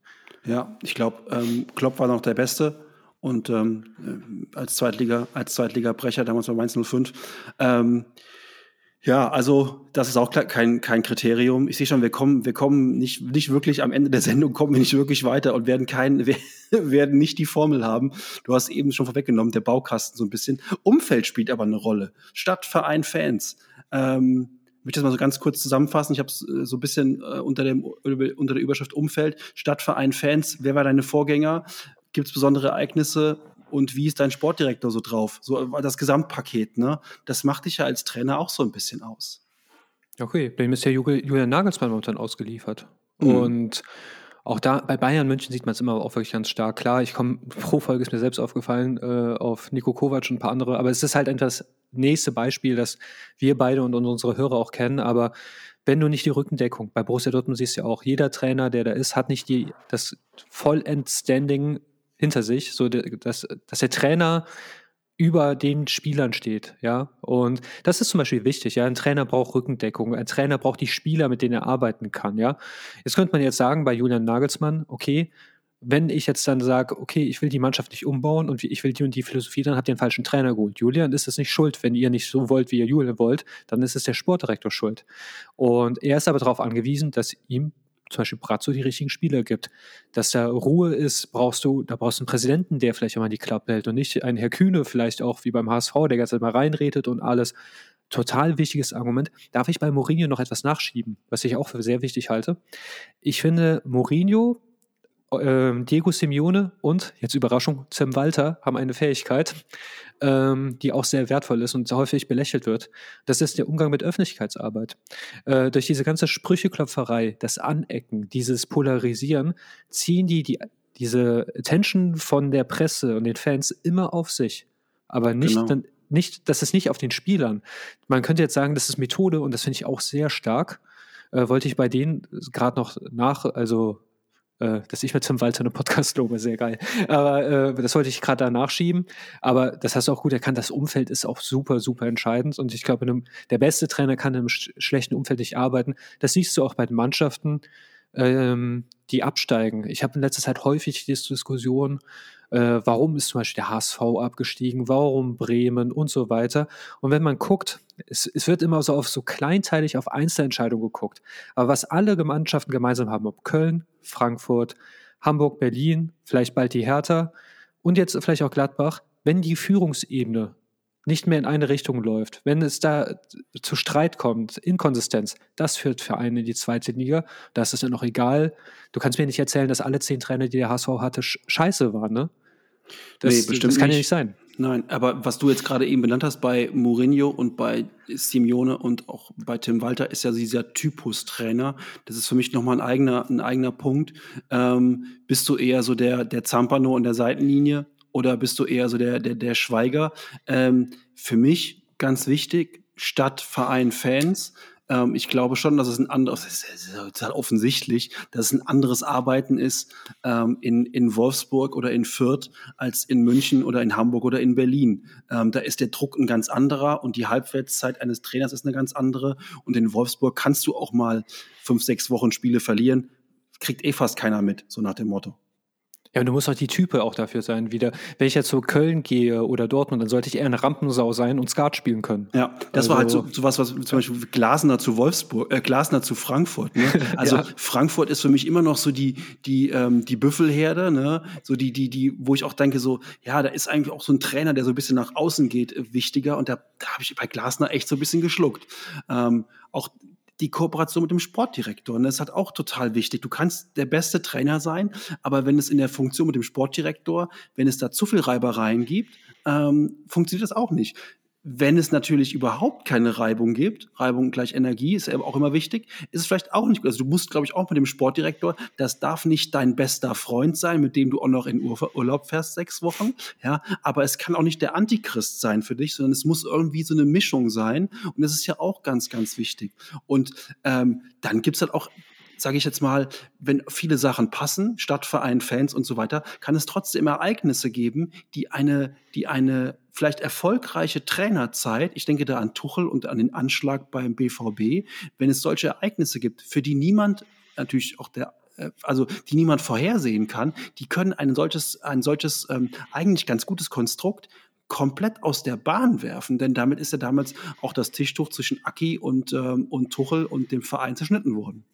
Ja, ich glaube, ähm, Klopp war noch der Beste und ähm, äh, als Zweitliga, als Zweitliga-Brecher damals bei Mainz 05. Ähm, ja, also das ist auch kein, kein Kriterium. Ich sehe schon, wir kommen, wir kommen nicht, nicht wirklich am Ende der Sendung, kommen wir nicht wirklich weiter und werden kein, werden nicht die Formel haben. Du hast eben schon vorweggenommen, der Baukasten so ein bisschen. Umfeld spielt aber eine Rolle. Stadt, Verein, Fans. Ähm, ich möchte das mal so ganz kurz zusammenfassen. Ich habe es äh, so ein bisschen äh, unter, dem, unter der Überschrift Umfeld, Stadtverein, Fans. Wer war deine Vorgänger? Gibt es besondere Ereignisse? Und wie ist dein Sportdirektor so drauf? So das Gesamtpaket, ne? Das macht dich ja als Trainer auch so ein bisschen aus. Okay, bei ihm ist ja Julian Nagelsmann momentan ausgeliefert. Mhm. Und auch da bei Bayern München sieht man es immer auch wirklich ganz stark. Klar, ich komme pro Folge ist mir selbst aufgefallen äh, auf Nico Kovac und ein paar andere, aber es ist halt etwas nächste Beispiel, das wir beide und unsere Hörer auch kennen, aber wenn du nicht die Rückendeckung, bei Borussia Dortmund siehst du ja auch, jeder Trainer, der da ist, hat nicht die, das Vollend-Standing hinter sich, so dass, dass der Trainer über den Spielern steht, ja. Und das ist zum Beispiel wichtig, ja. Ein Trainer braucht Rückendeckung, ein Trainer braucht die Spieler, mit denen er arbeiten kann, ja. Jetzt könnte man jetzt sagen bei Julian Nagelsmann, okay, wenn ich jetzt dann sage, okay, ich will die Mannschaft nicht umbauen und ich will die und die Philosophie, dann habt ihr einen falschen Trainer geholt. Julian ist es nicht schuld. Wenn ihr nicht so wollt, wie ihr Julian wollt, dann ist es der Sportdirektor schuld. Und er ist aber darauf angewiesen, dass ihm zum Beispiel Brazzo die richtigen Spieler gibt. Dass da Ruhe ist, brauchst du, da brauchst du einen Präsidenten, der vielleicht immer die Klappe hält und nicht einen Herr Kühne vielleicht auch wie beim HSV, der ganz mal reinredet und alles. Total wichtiges Argument. Darf ich bei Mourinho noch etwas nachschieben, was ich auch für sehr wichtig halte? Ich finde, Mourinho ähm, Diego Simeone und, jetzt Überraschung, Tim Walter haben eine Fähigkeit, ähm, die auch sehr wertvoll ist und häufig belächelt wird. Das ist der Umgang mit Öffentlichkeitsarbeit. Äh, durch diese ganze Sprücheklopferei, das Anecken, dieses Polarisieren, ziehen die, die diese Attention von der Presse und den Fans immer auf sich. Aber nicht, genau. dann, nicht, das ist nicht auf den Spielern. Man könnte jetzt sagen, das ist Methode und das finde ich auch sehr stark. Äh, wollte ich bei denen gerade noch nach, also äh, dass ich mit Tim Walter einen Podcast lobe, sehr geil. Aber äh, das wollte ich gerade da nachschieben. Aber das hast du auch gut erkannt, das Umfeld ist auch super, super entscheidend. Und ich glaube, der beste Trainer kann in einem sch schlechten Umfeld nicht arbeiten. Das siehst du auch bei den Mannschaften, ähm, die absteigen. Ich habe in letzter Zeit häufig die Diskussion, äh, warum ist zum Beispiel der HSV abgestiegen, warum Bremen und so weiter. Und wenn man guckt, es, es wird immer so auf so kleinteilig auf Einzelentscheidungen geguckt. Aber was alle Mannschaften gemeinsam haben, ob Köln, Frankfurt, Hamburg, Berlin, vielleicht bald die Hertha und jetzt vielleicht auch Gladbach, wenn die Führungsebene nicht mehr in eine Richtung läuft, wenn es da zu Streit kommt, Inkonsistenz, das führt Vereine in die zweite Liga. Da ist dann auch egal. Du kannst mir nicht erzählen, dass alle zehn Trainer, die der HSV hatte, scheiße waren, ne? Das, nee, bestimmt das kann nicht. ja nicht sein. Nein, aber was du jetzt gerade eben benannt hast bei Mourinho und bei Simeone und auch bei Tim Walter ist ja dieser Typus-Trainer. Das ist für mich nochmal ein eigener, ein eigener Punkt. Ähm, bist du eher so der, der Zampano in der Seitenlinie oder bist du eher so der, der, der Schweiger? Ähm, für mich ganz wichtig, Stadt, Verein, Fans. Ähm, ich glaube schon, dass es ein anderes, das ist total offensichtlich, dass es ein anderes Arbeiten ist ähm, in, in Wolfsburg oder in Fürth als in München oder in Hamburg oder in Berlin. Ähm, da ist der Druck ein ganz anderer und die Halbwertszeit eines Trainers ist eine ganz andere. Und in Wolfsburg kannst du auch mal fünf, sechs Wochen Spiele verlieren. Kriegt eh fast keiner mit, so nach dem Motto. Ja, und du musst auch die Type auch dafür sein, wieder. Wenn ich jetzt zu Köln gehe oder Dortmund, dann sollte ich eher eine Rampensau sein und Skat spielen können. Ja, das also, war halt so, so was, was zum Beispiel Glasner zu Wolfsburg, äh, Glasner zu Frankfurt. Ne? Also ja. Frankfurt ist für mich immer noch so die, die, ähm, die Büffelherde, ne? So die, die, die, wo ich auch denke, so, ja, da ist eigentlich auch so ein Trainer, der so ein bisschen nach außen geht, äh, wichtiger. Und da, da habe ich bei Glasner echt so ein bisschen geschluckt. Ähm, auch die Kooperation mit dem Sportdirektor. Und das ist halt auch total wichtig. Du kannst der beste Trainer sein, aber wenn es in der Funktion mit dem Sportdirektor, wenn es da zu viel Reibereien gibt, ähm, funktioniert das auch nicht. Wenn es natürlich überhaupt keine Reibung gibt, Reibung gleich Energie ist auch immer wichtig, ist es vielleicht auch nicht gut. Also du musst, glaube ich, auch mit dem Sportdirektor, das darf nicht dein bester Freund sein, mit dem du auch noch in Urlaub fährst, sechs Wochen. Ja, aber es kann auch nicht der Antichrist sein für dich, sondern es muss irgendwie so eine Mischung sein. Und das ist ja auch ganz, ganz wichtig. Und ähm, dann gibt's halt auch sage ich jetzt mal, wenn viele Sachen passen, Stadtverein, Fans und so weiter, kann es trotzdem Ereignisse geben, die eine, die eine vielleicht erfolgreiche Trainerzeit, ich denke da an Tuchel und an den Anschlag beim BVB, wenn es solche Ereignisse gibt, für die niemand, natürlich auch der äh, also die niemand vorhersehen kann, die können ein solches, ein solches ähm, eigentlich ganz gutes Konstrukt komplett aus der Bahn werfen, denn damit ist ja damals auch das Tischtuch zwischen Aki und, ähm, und Tuchel und dem Verein zerschnitten worden.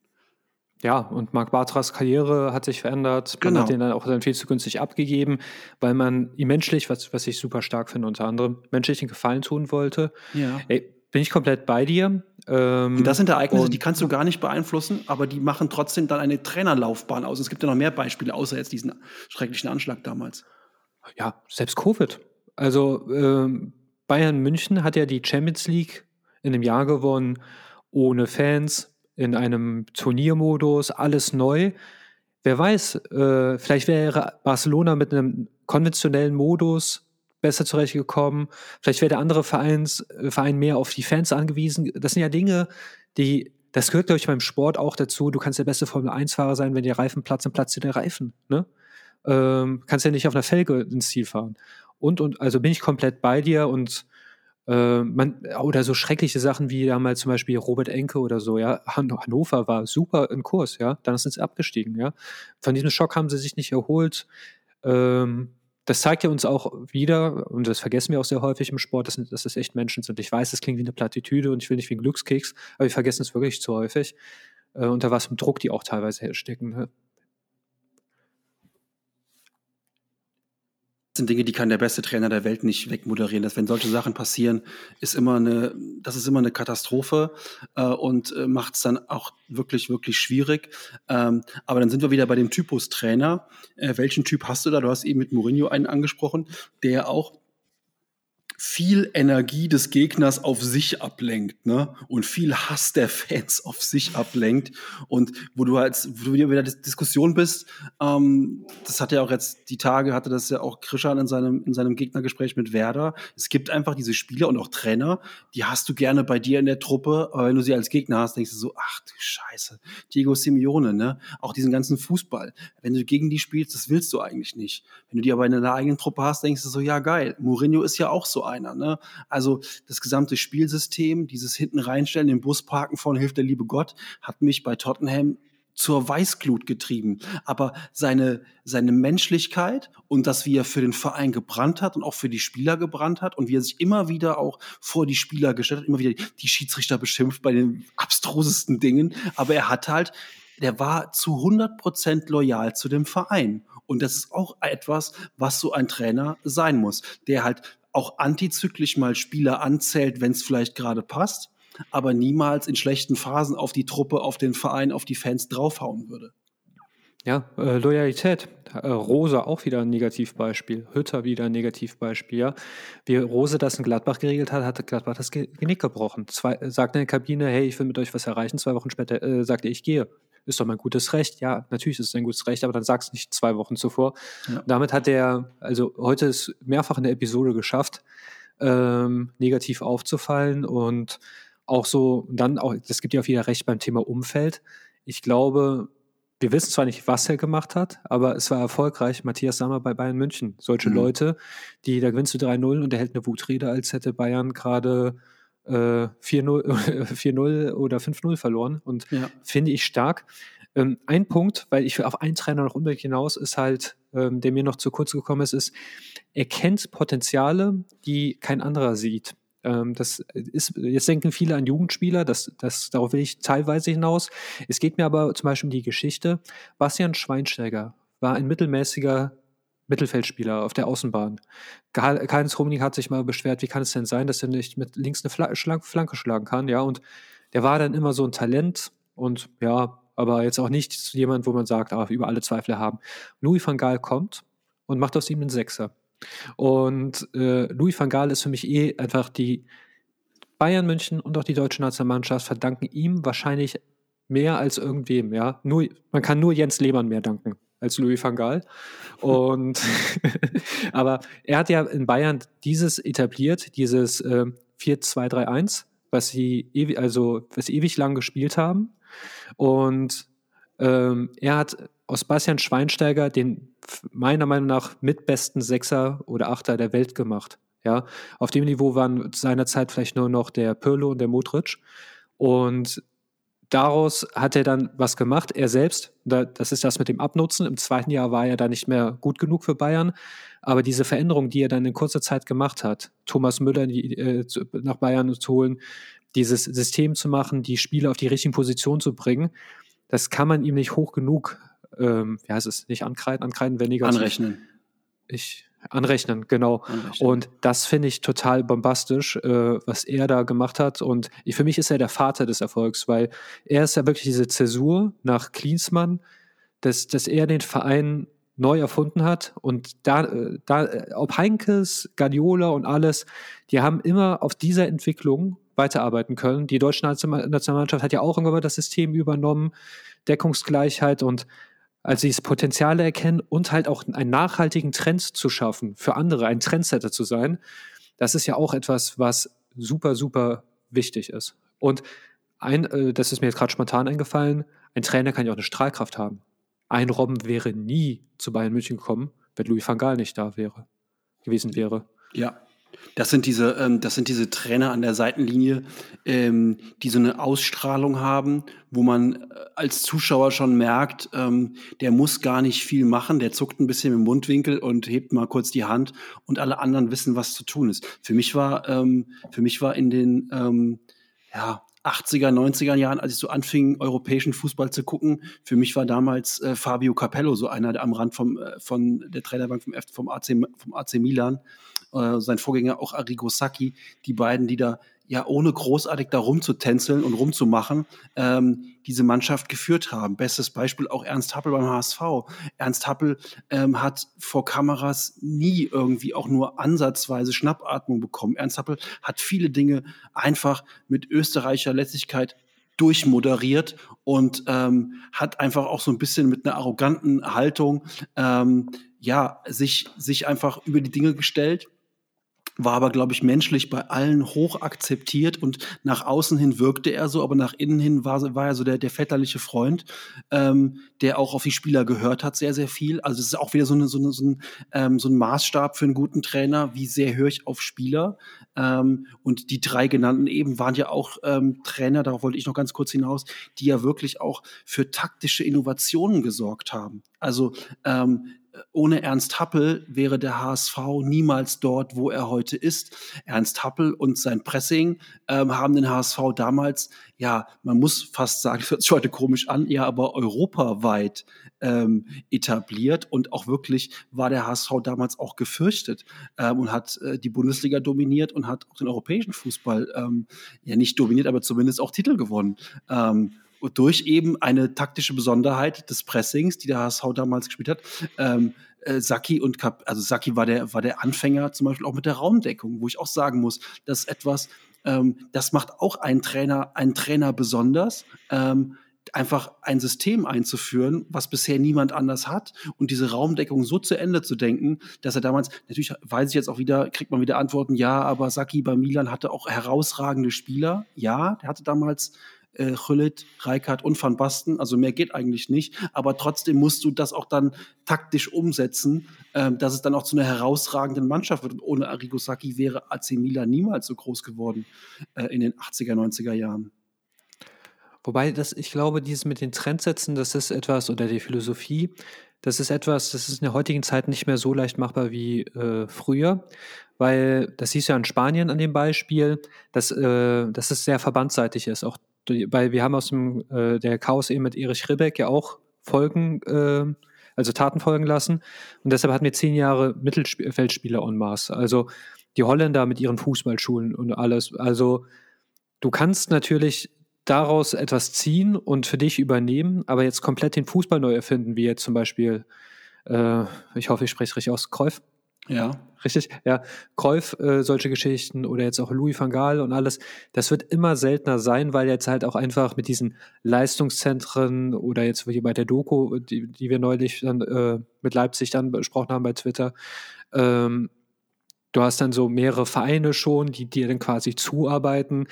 Ja, und Marc Bartras Karriere hat sich verändert. Man genau. hat ihn dann auch dann viel zu günstig abgegeben, weil man ihm menschlich, was, was ich super stark finde, unter anderem, menschlich einen Gefallen tun wollte. Ja. Ey, bin ich komplett bei dir. Ähm, das sind Ereignisse, die kannst du gar nicht beeinflussen, aber die machen trotzdem dann eine Trainerlaufbahn aus. Es gibt ja noch mehr Beispiele, außer jetzt diesen schrecklichen Anschlag damals. Ja, selbst Covid. Also ähm, Bayern München hat ja die Champions League in einem Jahr gewonnen, ohne Fans, in einem Turniermodus, alles neu. Wer weiß, äh, vielleicht wäre Barcelona mit einem konventionellen Modus besser zurechtgekommen. Vielleicht wäre der andere Vereins, äh, Verein mehr auf die Fans angewiesen. Das sind ja Dinge, die, das gehört, glaube ich, beim Sport auch dazu. Du kannst der beste Formel-1-Fahrer sein, wenn der Reifen platzt, dann platzt dir der Reifen. Ne? Ähm, kannst ja nicht auf einer Felge ins Ziel fahren. Und, und, also bin ich komplett bei dir und äh, man, oder so schreckliche Sachen wie damals zum Beispiel Robert Enke oder so, ja. Han Hannover war super im Kurs, ja. Dann sind sie abgestiegen, ja. Von diesem Schock haben sie sich nicht erholt. Ähm, das zeigt ja uns auch wieder, und das vergessen wir auch sehr häufig im Sport, dass, dass das echt Menschen sind. Ich weiß, das klingt wie eine Plattitüde und ich will nicht wie ein Glückskeks, aber wir vergessen es wirklich zu häufig, äh, unter was für Druck die auch teilweise herstecken. Ne? Sind Dinge, die kann der beste Trainer der Welt nicht wegmoderieren. Dass wenn solche Sachen passieren, ist immer eine, das ist immer eine Katastrophe äh, und äh, macht es dann auch wirklich, wirklich schwierig. Ähm, aber dann sind wir wieder bei dem Typus Trainer. Äh, welchen Typ hast du da? Du hast eben mit Mourinho einen angesprochen, der auch viel Energie des Gegners auf sich ablenkt, ne? Und viel Hass der Fans auf sich ablenkt. Und wo du halt, wo du wieder in der Diskussion bist, ähm, das hat ja auch jetzt die Tage, hatte das ja auch Krishan in seinem, in seinem Gegnergespräch mit Werder. Es gibt einfach diese Spieler und auch Trainer, die hast du gerne bei dir in der Truppe, aber wenn du sie als Gegner hast, denkst du so, ach du Scheiße, Diego Simeone, ne? Auch diesen ganzen Fußball. Wenn du gegen die spielst, das willst du eigentlich nicht. Wenn du die aber in deiner eigenen Truppe hast, denkst du so, ja geil. Mourinho ist ja auch so einer. Ne? Also das gesamte Spielsystem, dieses hinten reinstellen, den Bus parken vorne hilft der liebe Gott, hat mich bei Tottenham zur Weißglut getrieben. Aber seine, seine Menschlichkeit und das, wie er für den Verein gebrannt hat und auch für die Spieler gebrannt hat und wie er sich immer wieder auch vor die Spieler gestellt hat, immer wieder die Schiedsrichter beschimpft bei den abstrusesten Dingen. Aber er hat halt, der war zu 100 Prozent loyal zu dem Verein. Und das ist auch etwas, was so ein Trainer sein muss, der halt auch antizyklisch mal Spieler anzählt, wenn es vielleicht gerade passt, aber niemals in schlechten Phasen auf die Truppe, auf den Verein, auf die Fans draufhauen würde. Ja, äh, Loyalität. Äh, Rose auch wieder ein Negativbeispiel. Hütter wieder ein Negativbeispiel. Ja. Wie Rose das in Gladbach geregelt hat, hat Gladbach das Genick gebrochen. Zwei, sagt in der Kabine, hey, ich will mit euch was erreichen. Zwei Wochen später äh, sagt er, ich gehe ist doch mein gutes Recht. Ja, natürlich ist es ein gutes Recht, aber dann sag's nicht zwei Wochen zuvor. Ja. Damit hat er, also heute ist mehrfach in der Episode geschafft, ähm, negativ aufzufallen und auch so, dann auch, das gibt ja auch wieder recht beim Thema Umfeld. Ich glaube, wir wissen zwar nicht, was er gemacht hat, aber es war erfolgreich. Matthias Sammer bei Bayern München. Solche mhm. Leute, die, da gewinnst du 3-0 und er hält eine Wutrede, als hätte Bayern gerade äh, 4-0 oder 5-0 verloren und ja. finde ich stark. Ähm, ein Punkt, weil ich auf einen Trainer noch unbedingt hinaus, ist halt, ähm, der mir noch zu kurz gekommen ist, ist, er kennt Potenziale, die kein anderer sieht. Ähm, das ist, jetzt denken viele an Jugendspieler, das, das, darauf will ich teilweise hinaus. Es geht mir aber zum Beispiel um die Geschichte. Bastian Schweinsteiger war ein mittelmäßiger Mittelfeldspieler auf der Außenbahn. Keines Rummenigge hat sich mal beschwert, wie kann es denn sein, dass er nicht mit links eine Fla Flanke schlagen kann, ja, und der war dann immer so ein Talent und ja, aber jetzt auch nicht jemand, wo man sagt, ah, über alle Zweifel haben. Louis van Gaal kommt und macht aus ihm einen Sechser. Und äh, Louis van Gaal ist für mich eh einfach die Bayern München und auch die deutsche Nationalmannschaft verdanken ihm wahrscheinlich mehr als irgendwem, ja. Nur, man kann nur Jens Lehmann mehr danken als Louis van Gaal. Und aber er hat ja in Bayern dieses etabliert, dieses äh, 4-2-3-1, was sie ewig, also was ewig lang gespielt haben. Und ähm, er hat aus Bastian Schweinsteiger den meiner Meinung nach mitbesten Sechser oder Achter der Welt gemacht. Ja, auf dem Niveau waren seinerzeit vielleicht nur noch der Pirlo und der Modric. Und daraus hat er dann was gemacht. Er selbst, das ist das mit dem Abnutzen. Im zweiten Jahr war er da nicht mehr gut genug für Bayern. Aber diese Veränderung, die er dann in kurzer Zeit gemacht hat, Thomas Müller äh, nach Bayern zu holen, dieses System zu machen, die Spieler auf die richtigen Positionen zu bringen, das kann man ihm nicht hoch genug, ähm, wie heißt es, nicht ankreiden, ankreiden, weniger. Anrechnen. Ich, Anrechnen, genau. Anrechnen. Und das finde ich total bombastisch, äh, was er da gemacht hat. Und ich, für mich ist er der Vater des Erfolgs, weil er ist ja wirklich diese Zäsur nach Klinsmann, dass, dass er den Verein neu erfunden hat. Und da, äh, da, äh, ob Heinkes, Guardiola und alles, die haben immer auf dieser Entwicklung weiterarbeiten können. Die deutsche Nationalmannschaft hat ja auch irgendwann das System übernommen, Deckungsgleichheit und Also dieses Potenziale erkennen und halt auch einen nachhaltigen Trend zu schaffen, für andere ein Trendsetter zu sein, das ist ja auch etwas, was super, super wichtig ist. Und ein, äh, das ist mir jetzt gerade spontan eingefallen, ein Trainer kann ja auch eine Strahlkraft haben. Ein Robben wäre nie zu Bayern München gekommen, wenn Louis van Gaal nicht da wäre, gewesen wäre. Ja, das sind diese, ähm, das sind diese Trainer an der Seitenlinie, ähm, die so eine Ausstrahlung haben, wo man äh, als Zuschauer schon merkt, ähm, der muss gar nicht viel machen, der zuckt ein bisschen im Mundwinkel und hebt mal kurz die Hand und alle anderen wissen, was zu tun ist. Für mich war, ähm, für mich war in den ähm, ja, 80er, 90er Jahren, als ich so anfing, europäischen Fußball zu gucken, für mich war damals äh, Fabio Capello so einer der am Rand vom, äh, von der Trainerbank vom, F vom, AC, vom AC Milan äh, sein Vorgänger auch Arrigo Sacchi, die beiden, die da ja ohne großartig da rumzutänzeln und rumzumachen, ähm, diese Mannschaft geführt haben. Bestes Beispiel auch Ernst Happel beim HSV. Ernst Happel ähm, hat vor Kameras nie irgendwie auch nur ansatzweise Schnappatmung bekommen. Ernst Happel hat viele Dinge einfach mit österreichischer Letztlichkeit durchmoderiert und ähm, hat einfach auch so ein bisschen mit einer arroganten Haltung ähm, ja sich sich einfach über die Dinge gestellt war aber, glaube ich, menschlich bei allen hoch akzeptiert und nach außen hin wirkte er so, aber nach innen hin war, war er so der, der väterliche Freund, ähm, der auch auf die Spieler gehört hat, sehr, sehr viel. Also es ist auch wieder so, eine, so, eine, so, ein, ähm, so ein Maßstab für einen guten Trainer, wie sehr höre ich auf Spieler. Ähm, und die drei genannten eben waren ja auch ähm, Trainer, darauf wollte ich noch ganz kurz hinaus, die ja wirklich auch für taktische Innovationen gesorgt haben. Also ähm, ohne Ernst Happel wäre der HSV niemals dort, wo er heute ist. Ernst Happel und sein Pressing ähm, haben den HSV damals, ja, man muss fast sagen, hört sich heute komisch an, ja, aber europaweit ähm, etabliert und auch wirklich war der HSV damals auch gefürchtet ähm, und hat äh, die Bundesliga dominiert und hat auch den europäischen Fußball ähm, ja nicht dominiert, aber zumindest auch Titel gewonnen. Durch eben eine taktische Besonderheit des Pressings, die der HSV damals gespielt hat. Ähm, äh, Saki und Kap also Saki war der, war der Anfänger zum Beispiel auch mit der Raumdeckung, wo ich auch sagen muss, dass etwas, ähm, das macht auch einen Trainer, einen Trainer besonders. Ähm, einfach ein System einzuführen, was bisher niemand anders hat und diese Raumdeckung so zu Ende zu denken, dass er damals, natürlich weiß ich jetzt auch wieder, kriegt man wieder Antworten, ja, aber Saki bei Milan hatte auch herausragende Spieler. Ja, der hatte damals äh, Gullit, Reikert und Van Basten. Also mehr geht eigentlich nicht. Aber trotzdem musst du das auch dann taktisch umsetzen, äh, dass es dann auch zu einer herausragenden Mannschaft wird. Und ohne Arrigo Sacchi wäre AC Milan niemals so groß geworden äh, in den 80er, 90er Jahren. Wobei das, ich glaube, dieses mit den Trendsätzen, das ist etwas, oder die Philosophie, das ist etwas, das ist in der heutigen Zeit nicht mehr so leicht machbar wie äh, früher, weil das siehst du ja in Spanien an dem Beispiel, dass, äh, dass es sehr verbandsseitig ist. Auch weil wir haben aus dem äh, der Chaos eben mit Erich Ribbeck ja auch Folgen, äh, also Taten folgen lassen. Und deshalb hatten wir zehn Jahre Mittelfeldspieler en masse. Also die Holländer mit ihren Fußballschulen und alles. Also du kannst natürlich daraus etwas ziehen und für dich übernehmen, aber jetzt komplett den Fußball neu erfinden, wie jetzt zum Beispiel, äh, ich hoffe, ich spreche es richtig aus, Kreuf. Ja. Richtig, ja. Kreuf, äh, solche Geschichten oder jetzt auch Louis van Gaal und alles, das wird immer seltener sein, weil jetzt halt auch einfach mit diesen Leistungszentren oder jetzt wie bei der Doku, die, die wir neulich dann äh, mit Leipzig dann besprochen haben bei Twitter, ähm, du hast dann so mehrere Vereine schon, die dir dann quasi zuarbeiten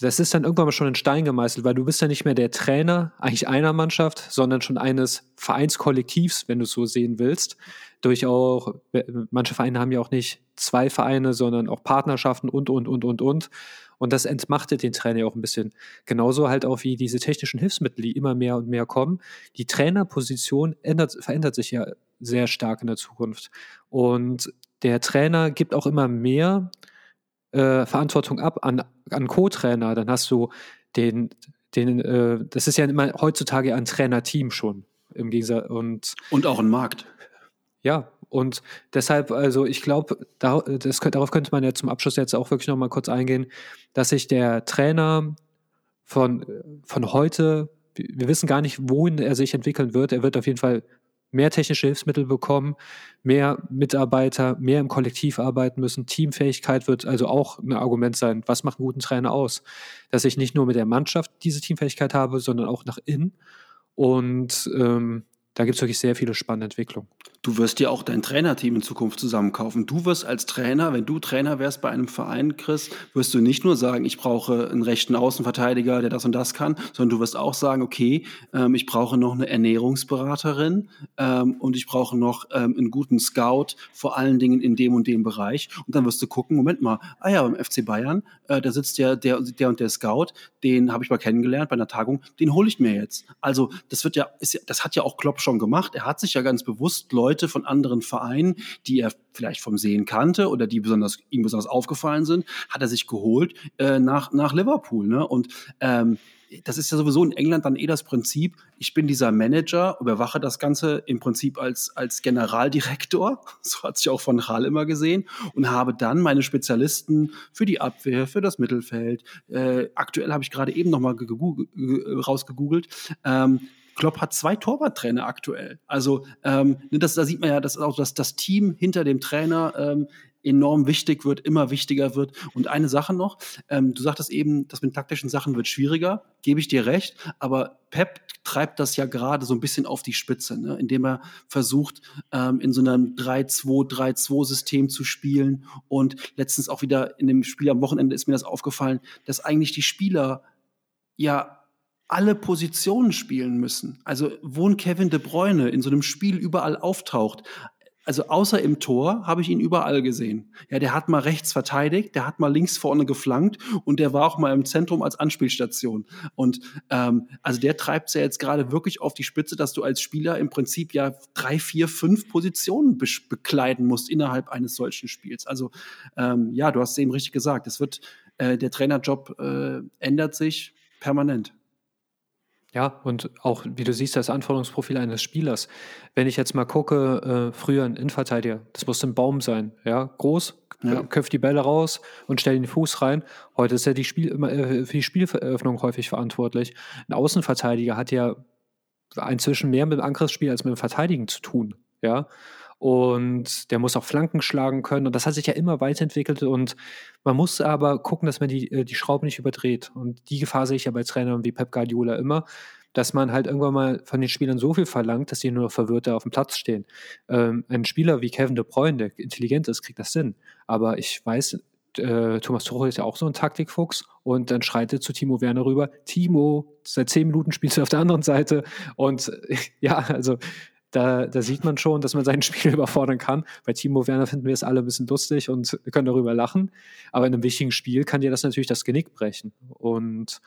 das ist dann irgendwann mal schon in Stein gemeißelt, weil du bist ja nicht mehr der Trainer eigentlich einer Mannschaft, sondern schon eines Vereinskollektivs, wenn du es so sehen willst. Durch auch, manche Vereine haben ja auch nicht zwei Vereine, sondern auch Partnerschaften und, und, und, und, und. Und das entmachtet den Trainer auch ein bisschen. Genauso halt auch wie diese technischen Hilfsmittel, die immer mehr und mehr kommen. Die Trainerposition ändert, verändert sich ja sehr stark in der Zukunft. Und der Trainer gibt auch immer mehr äh, Verantwortung ab an, an Co-Trainer, dann hast du den, den äh, das ist ja immer heutzutage ein Trainerteam schon im Gegensatz und und auch ein Markt. Ja, und deshalb, also ich glaube, da, darauf könnte man ja zum Abschluss jetzt auch wirklich noch mal kurz eingehen, dass sich der Trainer von, von heute, wir wissen gar nicht, wohin er sich entwickeln wird. Er wird auf jeden Fall mehr technische Hilfsmittel bekommen, mehr Mitarbeiter, mehr im Kollektiv arbeiten müssen. Teamfähigkeit wird also auch ein Argument sein. Was macht einen guten Trainer aus? Dass ich nicht nur mit der Mannschaft diese Teamfähigkeit habe, sondern auch nach innen. Und ähm, da gibt es wirklich sehr viele spannende Entwicklungen. Du wirst dir auch dein Trainerteam in Zukunft zusammenkaufen. Du wirst als Trainer, wenn du Trainer wärst bei einem Verein, Chris, wirst du nicht nur sagen, ich brauche einen rechten Außenverteidiger, der das und das kann, sondern du wirst auch sagen, okay, ähm, ich brauche noch eine Ernährungsberaterin ähm, und ich brauche noch ähm, einen guten Scout, vor allen Dingen in dem und dem Bereich. Und dann wirst du gucken, Moment mal, ah ja, beim FC Bayern, äh, da sitzt ja der, der und der Scout, den habe ich mal kennengelernt bei einer Tagung, den hole ich mir jetzt. Also das wird ja, ist ja, das hat ja auch Klopp schon gemacht. Er hat sich ja ganz bewusst Leute von anderen Vereinen, die er vielleicht vom Sehen kannte oder die besonders ihm besonders aufgefallen sind, hat er sich geholt äh, nach nach Liverpool. Ne? Und ähm, das ist ja sowieso in England dann eh das Prinzip, ich bin dieser Manager, überwache das Ganze im Prinzip als, als Generaldirektor, so hat sich auch von Hall immer gesehen, und habe dann meine Spezialisten für die Abwehr, für das Mittelfeld. Äh, aktuell habe ich gerade eben nochmal rausgegoogelt. Ähm, Klopp hat zwei Torwarttrainer aktuell. Also ähm, ne, das, da sieht man ja, dass auch das, das Team hinter dem Trainer ähm, enorm wichtig wird, immer wichtiger wird. Und eine Sache noch, ähm, du sagtest eben, das mit taktischen Sachen wird schwieriger, gebe ich dir recht, aber Pep treibt das ja gerade so ein bisschen auf die Spitze, ne? indem er versucht, ähm, in so einem 3-2-3-2-System zu spielen. Und letztens auch wieder in dem Spiel am Wochenende ist mir das aufgefallen, dass eigentlich die Spieler ja alle Positionen spielen müssen. Also wo ein Kevin De Bruyne in so einem Spiel überall auftaucht, also außer im Tor habe ich ihn überall gesehen. Ja, der hat mal rechts verteidigt, der hat mal links vorne geflankt und der war auch mal im Zentrum als Anspielstation. Und ähm, also der treibt es ja jetzt gerade wirklich auf die Spitze, dass du als Spieler im Prinzip ja drei, vier, fünf Positionen be bekleiden musst innerhalb eines solchen Spiels. Also ähm, ja, du hast es eben richtig gesagt. Es wird äh, der Trainerjob äh, ändert sich permanent. Ja, und auch, wie du siehst, das Anforderungsprofil eines Spielers. Wenn ich jetzt mal gucke, äh, früher ein Innenverteidiger, das muss ein Baum sein, ja, groß, ja. köpft die Bälle raus und stellt den Fuß rein. Heute ist er die Spiel, äh, für die Spieleröffnung häufig verantwortlich. Ein Außenverteidiger hat ja inzwischen mehr mit dem Angriffsspiel als mit dem Verteidigen zu tun, ja. Und der muss auch Flanken schlagen können. Und das hat sich ja immer weiterentwickelt. Und man muss aber gucken, dass man die, äh, die Schraube nicht überdreht. Und die Gefahr sehe ich ja bei Trainern wie Pep Guardiola immer, dass man halt irgendwann mal von den Spielern so viel verlangt, dass sie nur noch verwirrt auf dem Platz stehen. Ähm, ein Spieler wie Kevin De Bruyne, der intelligent ist, kriegt das Sinn. Aber ich weiß, äh, Thomas Tuchel ist ja auch so ein Taktikfuchs und dann schreit er zu Timo Werner rüber, Timo, seit zehn Minuten spielst du auf der anderen Seite und ja, also da, da sieht man schon, dass man sein Spiel überfordern kann. Bei Timo Werner finden wir es alle ein bisschen lustig und können darüber lachen. Aber in einem wichtigen Spiel kann dir das natürlich das Genick brechen. Und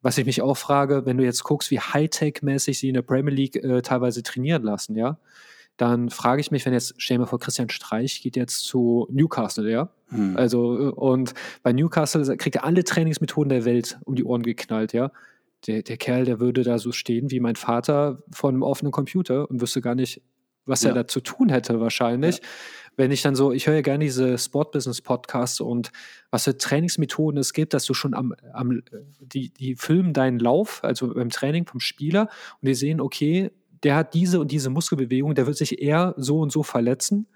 was ich mich auch frage, wenn du jetzt guckst, wie Hightech-mäßig sie in der Premier League äh, teilweise trainieren lassen, ja, dann frage ich mich, wenn jetzt, stell mir vor, Christian Streich geht jetzt zu Newcastle, ja. Hm. Also, äh, und bei Newcastle kriegt er alle Trainingsmethoden der Welt um die Ohren geknallt, ja der, der Kerl, der würde da so stehen wie mein Vater vor einem offenen Computer und wüsste gar nicht, was ja. er da zu tun hätte wahrscheinlich. Ja. Wenn ich dann so, ich höre ja gerne diese Sport-Business-Podcasts und was für Trainingsmethoden es gibt, dass du schon am, am die, die filmen deinen Lauf, also beim Training vom Spieler und die sehen, okay, der hat diese und diese Muskelbewegung, der wird sich eher so und so verletzen.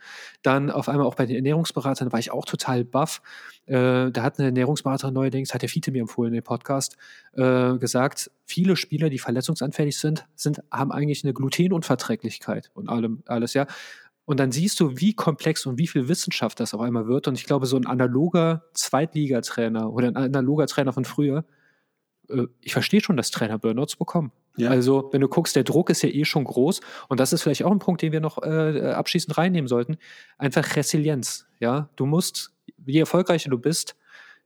Dann auf einmal auch bei den Ernährungsberatern war ich auch total baff. Äh, da hat eine Ernährungsberaterin neuerdings, hat der Fiete mir empfohlen in dem Podcast, äh, gesagt, viele Spieler, die verletzungsanfällig sind, sind, haben eigentlich eine Glutenunverträglichkeit und allem, alles, ja. Und dann siehst du, wie komplex und wie viel Wissenschaft das auf einmal wird. Und ich glaube, so ein analoger Zweitligatrainer oder ein analoger Trainer von früher, äh, ich verstehe schon, dass Trainer Burnouts bekommen. Ja. Also, wenn du guckst, der Druck ist ja eh schon groß. Und das ist vielleicht auch ein Punkt, den wir noch äh, abschließend reinnehmen sollten. Einfach Resilienz. Ja, du musst, je erfolgreicher du bist,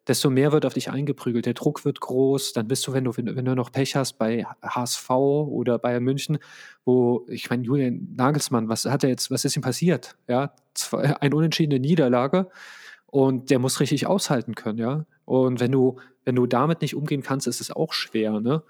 desto mehr wird auf dich eingeprügelt. Der Druck wird groß. Dann bist du, wenn du, wenn, du noch Pech hast bei HSV oder Bayern München, wo, ich meine, Julian Nagelsmann, was hat er jetzt, was ist ihm passiert? Ja, zwei, eine unentschiedene Niederlage. Und der muss richtig aushalten können, ja. Und wenn du, wenn du damit nicht umgehen kannst, ist es auch schwer, ne?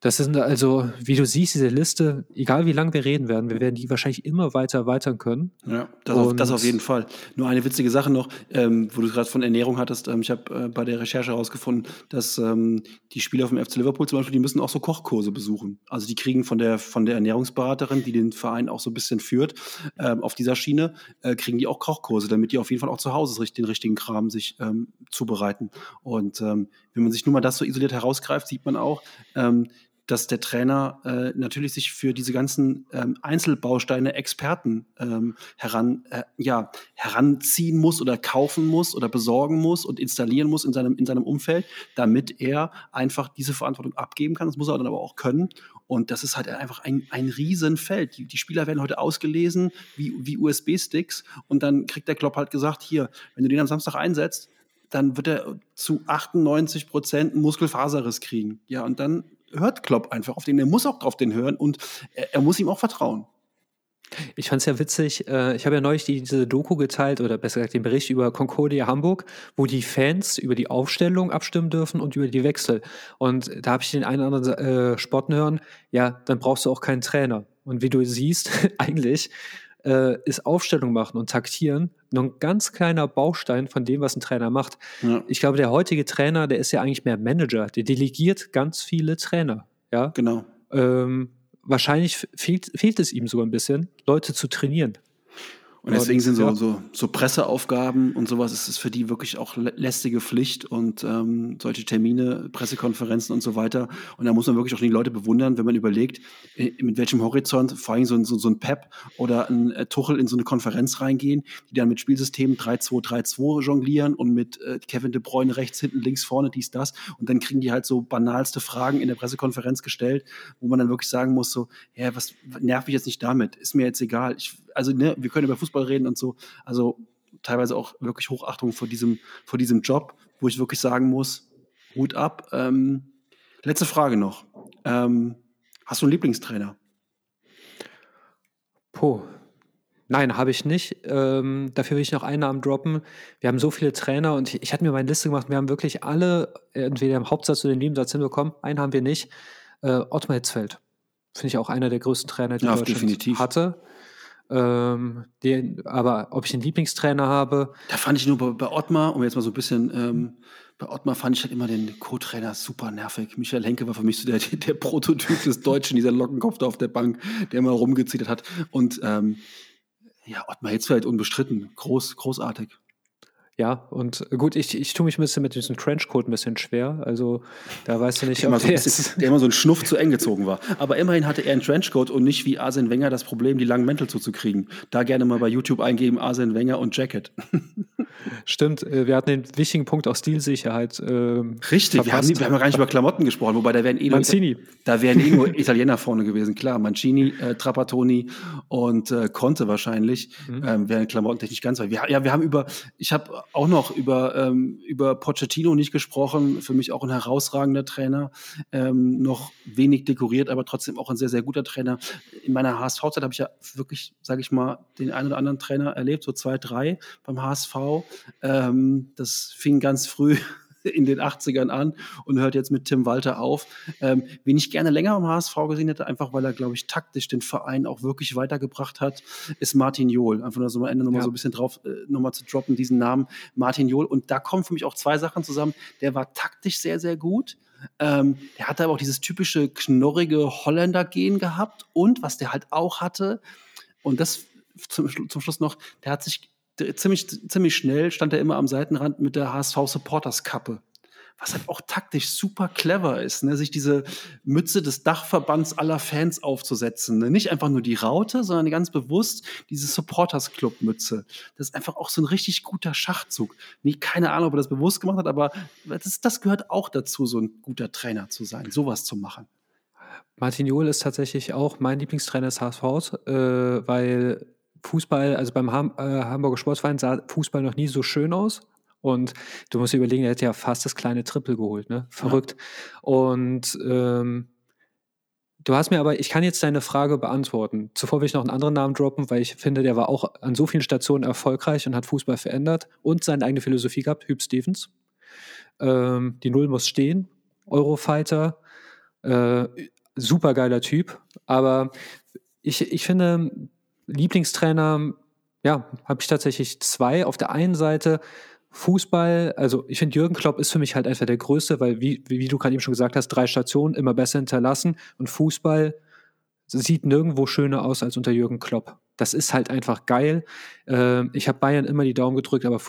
Das sind also, wie du siehst, diese Liste, egal wie lange wir reden werden, wir werden die wahrscheinlich immer weiter erweitern können. Ja, das, auf, das auf, jeden Fall. Nur eine witzige Sache noch, ähm, wo du gerade von Ernährung hattest. Ähm, ich habe äh, bei der Recherche herausgefunden, dass ähm, die Spieler vom FC Liverpool zum Beispiel, die müssen auch so Kochkurse besuchen. Also die kriegen von der, von der Ernährungsberaterin, die den Verein auch so ein bisschen führt, ähm, auf dieser Schiene, äh, kriegen die auch Kochkurse, damit die auf jeden Fall auch zu Hause den richtigen Kram sich ähm, zubereiten. Und ähm, wenn man sich nur mal das so isoliert herausgreift, sieht man auch, ähm, dass der Trainer äh, natürlich sich für diese ganzen ähm, Einzelbausteine Experten ähm, heran, äh, ja, heranziehen muss oder kaufen muss oder besorgen muss und installieren muss in seinem, in seinem Umfeld, damit er einfach diese Verantwortung abgeben kann. Das muss er dann aber auch können. Und das ist halt einfach ein, ein Riesenfeld. Die, die Spieler werden heute ausgelesen wie, wie USB-Sticks und dann kriegt der Klopp halt gesagt, hier, wenn du den am Samstag einsetzt, dann wird er zu 98 Prozent Muskelfaserriss kriegen. Ja, und dann hört Klopp einfach auf den. Er muss auch auf den hören und er, er muss ihm auch vertrauen. Ich fand es ja witzig, äh, ich habe ja neulich diese Doku geteilt oder besser gesagt den Bericht über Concordia Hamburg, wo die Fans über die Aufstellung abstimmen dürfen und über die Wechsel. Und da habe ich den einen oder anderen äh, spotten hören, ja, dann brauchst du auch keinen Trainer. Und wie du siehst, eigentlich äh, ist Aufstellung machen und taktieren nur ein ganz kleiner Baustein von dem, was ein Trainer macht. Ja. Ich glaube, der heutige Trainer, der ist ja eigentlich mehr Manager. Der delegiert ganz viele Trainer. Ja, genau. Ähm, wahrscheinlich fehlt, fehlt es ihm sogar ein bisschen, Leute zu trainieren. Und deswegen sind so, so, so Presseaufgaben und sowas ist es für die wirklich auch lästige Pflicht und ähm, solche Termine, Pressekonferenzen und so weiter. Und da muss man wirklich auch die Leute bewundern, wenn man überlegt, mit welchem Horizont vor allem so ein, so, so ein Pep oder ein äh, Tuchel in so eine Konferenz reingehen, die dann mit Spielsystemen 3-2-3-2 jonglieren und mit äh, Kevin De Bruyne rechts, hinten, links, vorne, dies, das. Und dann kriegen die halt so banalste Fragen in der Pressekonferenz gestellt, wo man dann wirklich sagen muss, so, ja, was nerv ich jetzt nicht damit? Ist mir jetzt egal. Ich, also, ne, wir können über Fußball reden und so. Also teilweise auch wirklich Hochachtung vor diesem, vor diesem Job, wo ich wirklich sagen muss, Hut ab. Ähm, letzte Frage noch. Ähm, hast du einen Lieblingstrainer? Puh. Nein, habe ich nicht. Ähm, dafür will ich noch einen Namen droppen. Wir haben so viele Trainer und ich, ich hatte mir meine Liste gemacht. Wir haben wirklich alle entweder im Hauptsatz oder im Nebensatz hinbekommen. Einen haben wir nicht. Äh, Ottmar Hitzfeld. Finde ich auch einer der größten Trainer, die ja, Deutschland definitiv. hatte. Ähm, den, aber ob ich einen Lieblingstrainer habe. Da fand ich nur bei, bei Ottmar, um jetzt mal so ein bisschen, ähm, bei Ottmar fand ich halt immer den Co-Trainer super nervig. Michael Henke war für mich so der, der Prototyp des Deutschen, dieser Lockenkopf da auf der Bank, der immer rumgezittert hat. Und ähm, ja, Ottmar Hitzfeld unbestritten, groß, großartig. Ja, und gut, ich, ich tue mich ein bisschen mit diesem Trenchcoat ein bisschen schwer. Also da weißt du nicht, der, ob so bisschen, der immer so ein Schnuff zu eng gezogen war. Aber immerhin hatte er einen Trenchcoat und nicht wie Arsene Wenger das Problem, die langen Mäntel zuzukriegen. Da gerne mal bei YouTube eingeben, Arsene Wenger und Jacket. Stimmt, äh, wir hatten den wichtigen Punkt auch Stilsicherheit. Ähm, Richtig, wir haben, wir haben, ja gar nicht über Klamotten gesprochen, wobei da wären eh Mancini. da wären eh nur Italiener vorne gewesen. Klar, Mancini, äh, Trapattoni und äh, Conte wahrscheinlich mhm. ähm, wären klamottentechnisch ganz weit. Wir, ja, wir haben über, ich habe auch noch über, ähm, über Pochettino nicht gesprochen. Für mich auch ein herausragender Trainer. Ähm, noch wenig dekoriert, aber trotzdem auch ein sehr, sehr guter Trainer. In meiner HSV-Zeit habe ich ja wirklich, sage ich mal, den einen oder anderen Trainer erlebt, so zwei, drei beim HSV. Ähm, das fing ganz früh in den 80ern an und hört jetzt mit Tim Walter auf. Ähm, wen ich gerne länger am HSV gesehen hätte, einfach weil er, glaube ich, taktisch den Verein auch wirklich weitergebracht hat, ist Martin Johl. Einfach nur so am Ende nochmal ja. so ein bisschen drauf, äh, nochmal zu droppen, diesen Namen Martin Johl. Und da kommen für mich auch zwei Sachen zusammen. Der war taktisch sehr, sehr gut. Ähm, der hatte aber auch dieses typische knorrige Holländer-Gen gehabt. Und was der halt auch hatte, und das zum, zum Schluss noch, der hat sich ziemlich, ziemlich schnell stand er immer am Seitenrand mit der HSV Supporters Kappe. Was halt auch taktisch super clever ist, ne? sich diese Mütze des Dachverbands aller Fans aufzusetzen. Ne? Nicht einfach nur die Raute, sondern ganz bewusst diese Supporters Club Mütze. Das ist einfach auch so ein richtig guter Schachzug. Nee, keine Ahnung, ob er das bewusst gemacht hat, aber das, das gehört auch dazu, so ein guter Trainer zu sein, sowas zu machen. Martin Johl ist tatsächlich auch mein Lieblingstrainer des HSV, äh, weil Fußball, also beim Ham, äh, Hamburger Sportverein sah Fußball noch nie so schön aus. Und du musst überlegen, er hätte ja fast das kleine Triple geholt, ne? Verrückt. Ja. Und ähm, du hast mir aber, ich kann jetzt deine Frage beantworten. Zuvor will ich noch einen anderen Namen droppen, weil ich finde, der war auch an so vielen Stationen erfolgreich und hat Fußball verändert und seine eigene Philosophie gehabt, Hüb Stevens. Ähm, die Null muss stehen, Eurofighter, äh, super geiler Typ. Aber ich, ich finde, Lieblingstrainer, ja, habe ich tatsächlich zwei. Auf der einen Seite Fußball, also ich finde Jürgen Klopp ist für mich halt einfach der Größte, weil wie, wie du gerade eben schon gesagt hast, drei Stationen immer besser hinterlassen und Fußball sieht nirgendwo schöner aus als unter Jürgen Klopp. das ist halt einfach geil. Äh, ich habe Bayern immer die Daumen gedrückt, aber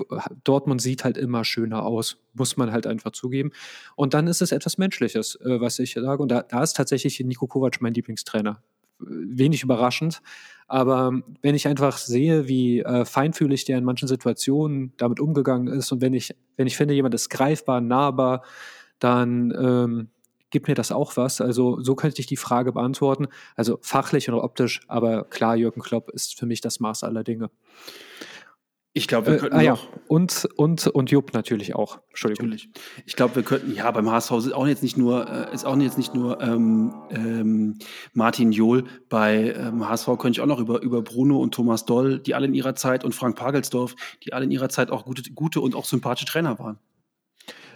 Dortmund sieht halt immer schöner aus, muss man halt einfach zugeben. Und dann ist es etwas Menschliches, äh, was ich sage. Und da, da ist tatsächlich Nico Kovac mein Lieblingstrainer. Wenig überraschend. Aber wenn ich einfach sehe, wie äh, feinfühlig der in manchen Situationen damit umgegangen ist und wenn ich, wenn ich finde, jemand ist greifbar, nahbar, dann ähm, gibt mir das auch was. Also so könnte ich die Frage beantworten. Also fachlich oder optisch, aber klar, Jürgen Klopp ist für mich das Maß aller Dinge. Ich glaube, wir äh, könnten äh, ah, ja. und und und Jupp natürlich auch. Entschuldigung. Natürlich. Ich glaube, wir könnten ja beim HSV ist auch jetzt nicht nur äh, ist auch jetzt nicht nur ähm, ähm, Martin Johl. Bei ähm, HSV könnte ich auch noch über über Bruno und Thomas Doll, die alle in ihrer Zeit und Frank Pagelsdorf, die alle in ihrer Zeit auch gute gute und auch sympathische Trainer waren.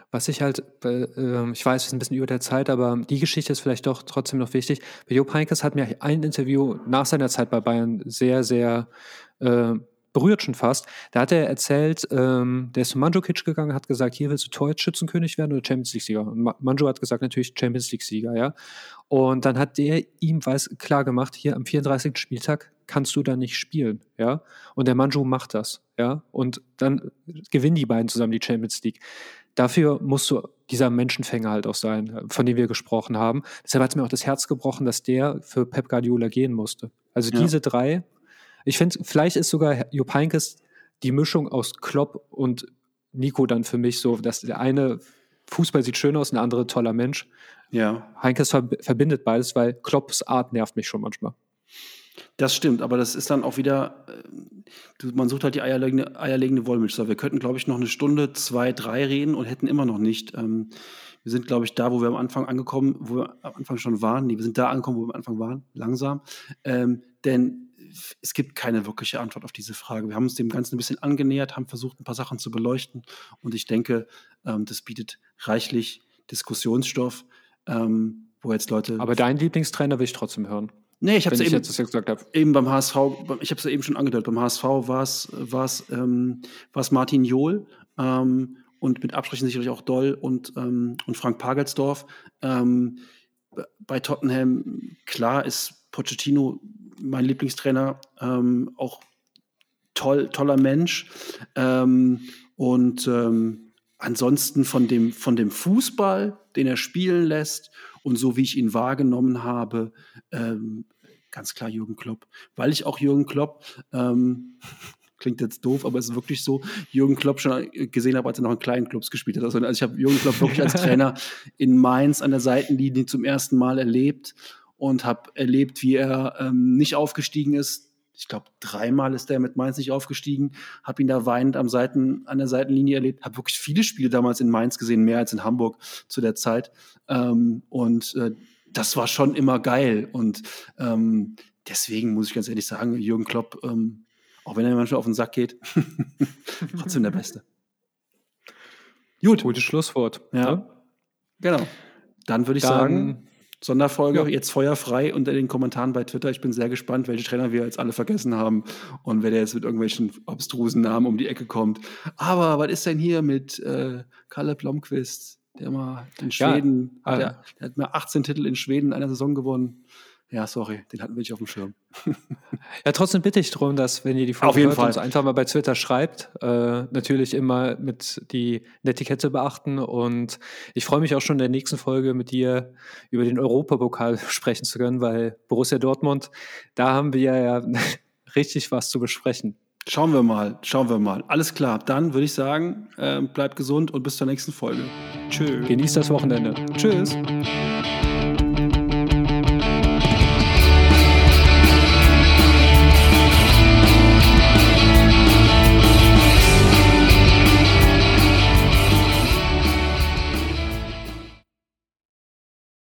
Was ich halt, äh, ich weiß, wir sind ein bisschen über der Zeit, aber die Geschichte ist vielleicht doch trotzdem noch wichtig. Bei Job Heinkes hat mir ein Interview nach seiner Zeit bei Bayern sehr, sehr äh, berührt schon fast. Da hat er erzählt, ähm, der ist zu Mandzukic gegangen, hat gesagt, hier willst du Torschützenkönig werden oder Champions League-Sieger? Und Mandzukic hat gesagt, natürlich Champions League-Sieger, ja. Und dann hat der ihm weiß, klar gemacht, hier am 34. Spieltag kannst du da nicht spielen, ja. Und der Manju macht das, ja. Und dann gewinnen die beiden zusammen die Champions League. Dafür musst du dieser Menschenfänger halt auch sein, von dem wir gesprochen haben. Deshalb hat es mir auch das Herz gebrochen, dass der für Pep Guardiola gehen musste. Also ja. diese drei, ich finde, vielleicht ist sogar Jupp Heynckes die Mischung aus Klopp und Nico dann für mich so, dass der eine Fußball sieht schön aus, der andere toller Mensch. Ja. Heinkes verbindet beides, weil Klopps Art nervt mich schon manchmal. Das stimmt, aber das ist dann auch wieder, äh, man sucht halt die eierlegende, eierlegende Wollmilchsau. Wir könnten, glaube ich, noch eine Stunde, zwei, drei reden und hätten immer noch nicht. Ähm, wir sind, glaube ich, da, wo wir am Anfang angekommen, wo wir am Anfang schon waren. Nee, wir sind da angekommen, wo wir am Anfang waren, langsam. Ähm, denn es gibt keine wirkliche Antwort auf diese Frage. Wir haben uns dem Ganzen ein bisschen angenähert, haben versucht, ein paar Sachen zu beleuchten. Und ich denke, ähm, das bietet reichlich Diskussionsstoff, ähm, wo jetzt Leute. Aber deinen Lieblingstrainer will ich trotzdem hören. Nee, ich habe es eben, jetzt gesagt eben beim HSV, ich habe es eben schon angedeutet, beim HSV war es ähm, Martin Johl ähm, und mit Abstrichen sicherlich auch Doll und, ähm, und Frank Pagelsdorf. Ähm, bei Tottenham, klar ist Pochettino mein Lieblingstrainer, ähm, auch toll, toller Mensch. Ähm, und ansonsten von dem, von dem Fußball, den er spielen lässt und so wie ich ihn wahrgenommen habe, ähm, ganz klar Jürgen Klopp. Weil ich auch Jürgen Klopp, ähm, klingt jetzt doof, aber es ist wirklich so, Jürgen Klopp schon gesehen habe, als er noch in kleinen Clubs gespielt hat. Also, also ich habe Jürgen Klopp wirklich als Trainer in Mainz an der Seitenlinie zum ersten Mal erlebt und habe erlebt, wie er ähm, nicht aufgestiegen ist, ich glaube, dreimal ist er mit Mainz nicht aufgestiegen, habe ihn da weinend am Seiten, an der Seitenlinie erlebt, habe wirklich viele Spiele damals in Mainz gesehen, mehr als in Hamburg zu der Zeit. Ähm, und äh, das war schon immer geil. Und ähm, deswegen muss ich ganz ehrlich sagen, Jürgen Klopp, ähm, auch wenn er manchmal auf den Sack geht, trotzdem der Beste. Gut. Gutes Schlusswort. Ja. ja. Genau. Dann würde ich Dann sagen, Sonderfolge, ja. jetzt feuerfrei unter den Kommentaren bei Twitter. Ich bin sehr gespannt, welche Trainer wir jetzt alle vergessen haben und wer der jetzt mit irgendwelchen abstrusen Namen um die Ecke kommt. Aber was ist denn hier mit äh, Kalle Blomqvist, der mal in Schweden, ja, äh, der, der, hat mal 18 Titel in Schweden in einer Saison gewonnen. Ja, sorry, den hatten wir nicht auf dem Schirm. ja, trotzdem bitte ich darum, dass, wenn ihr die Folge hört, uns einfach mal bei Twitter schreibt, äh, natürlich immer mit die Netiquette beachten. Und ich freue mich auch schon in der nächsten Folge mit dir über den Europapokal sprechen zu können, weil Borussia Dortmund, da haben wir ja richtig was zu besprechen. Schauen wir mal, schauen wir mal. Alles klar, dann würde ich sagen, äh, bleibt gesund und bis zur nächsten Folge. Tschüss. Genießt das Wochenende. Tschüss.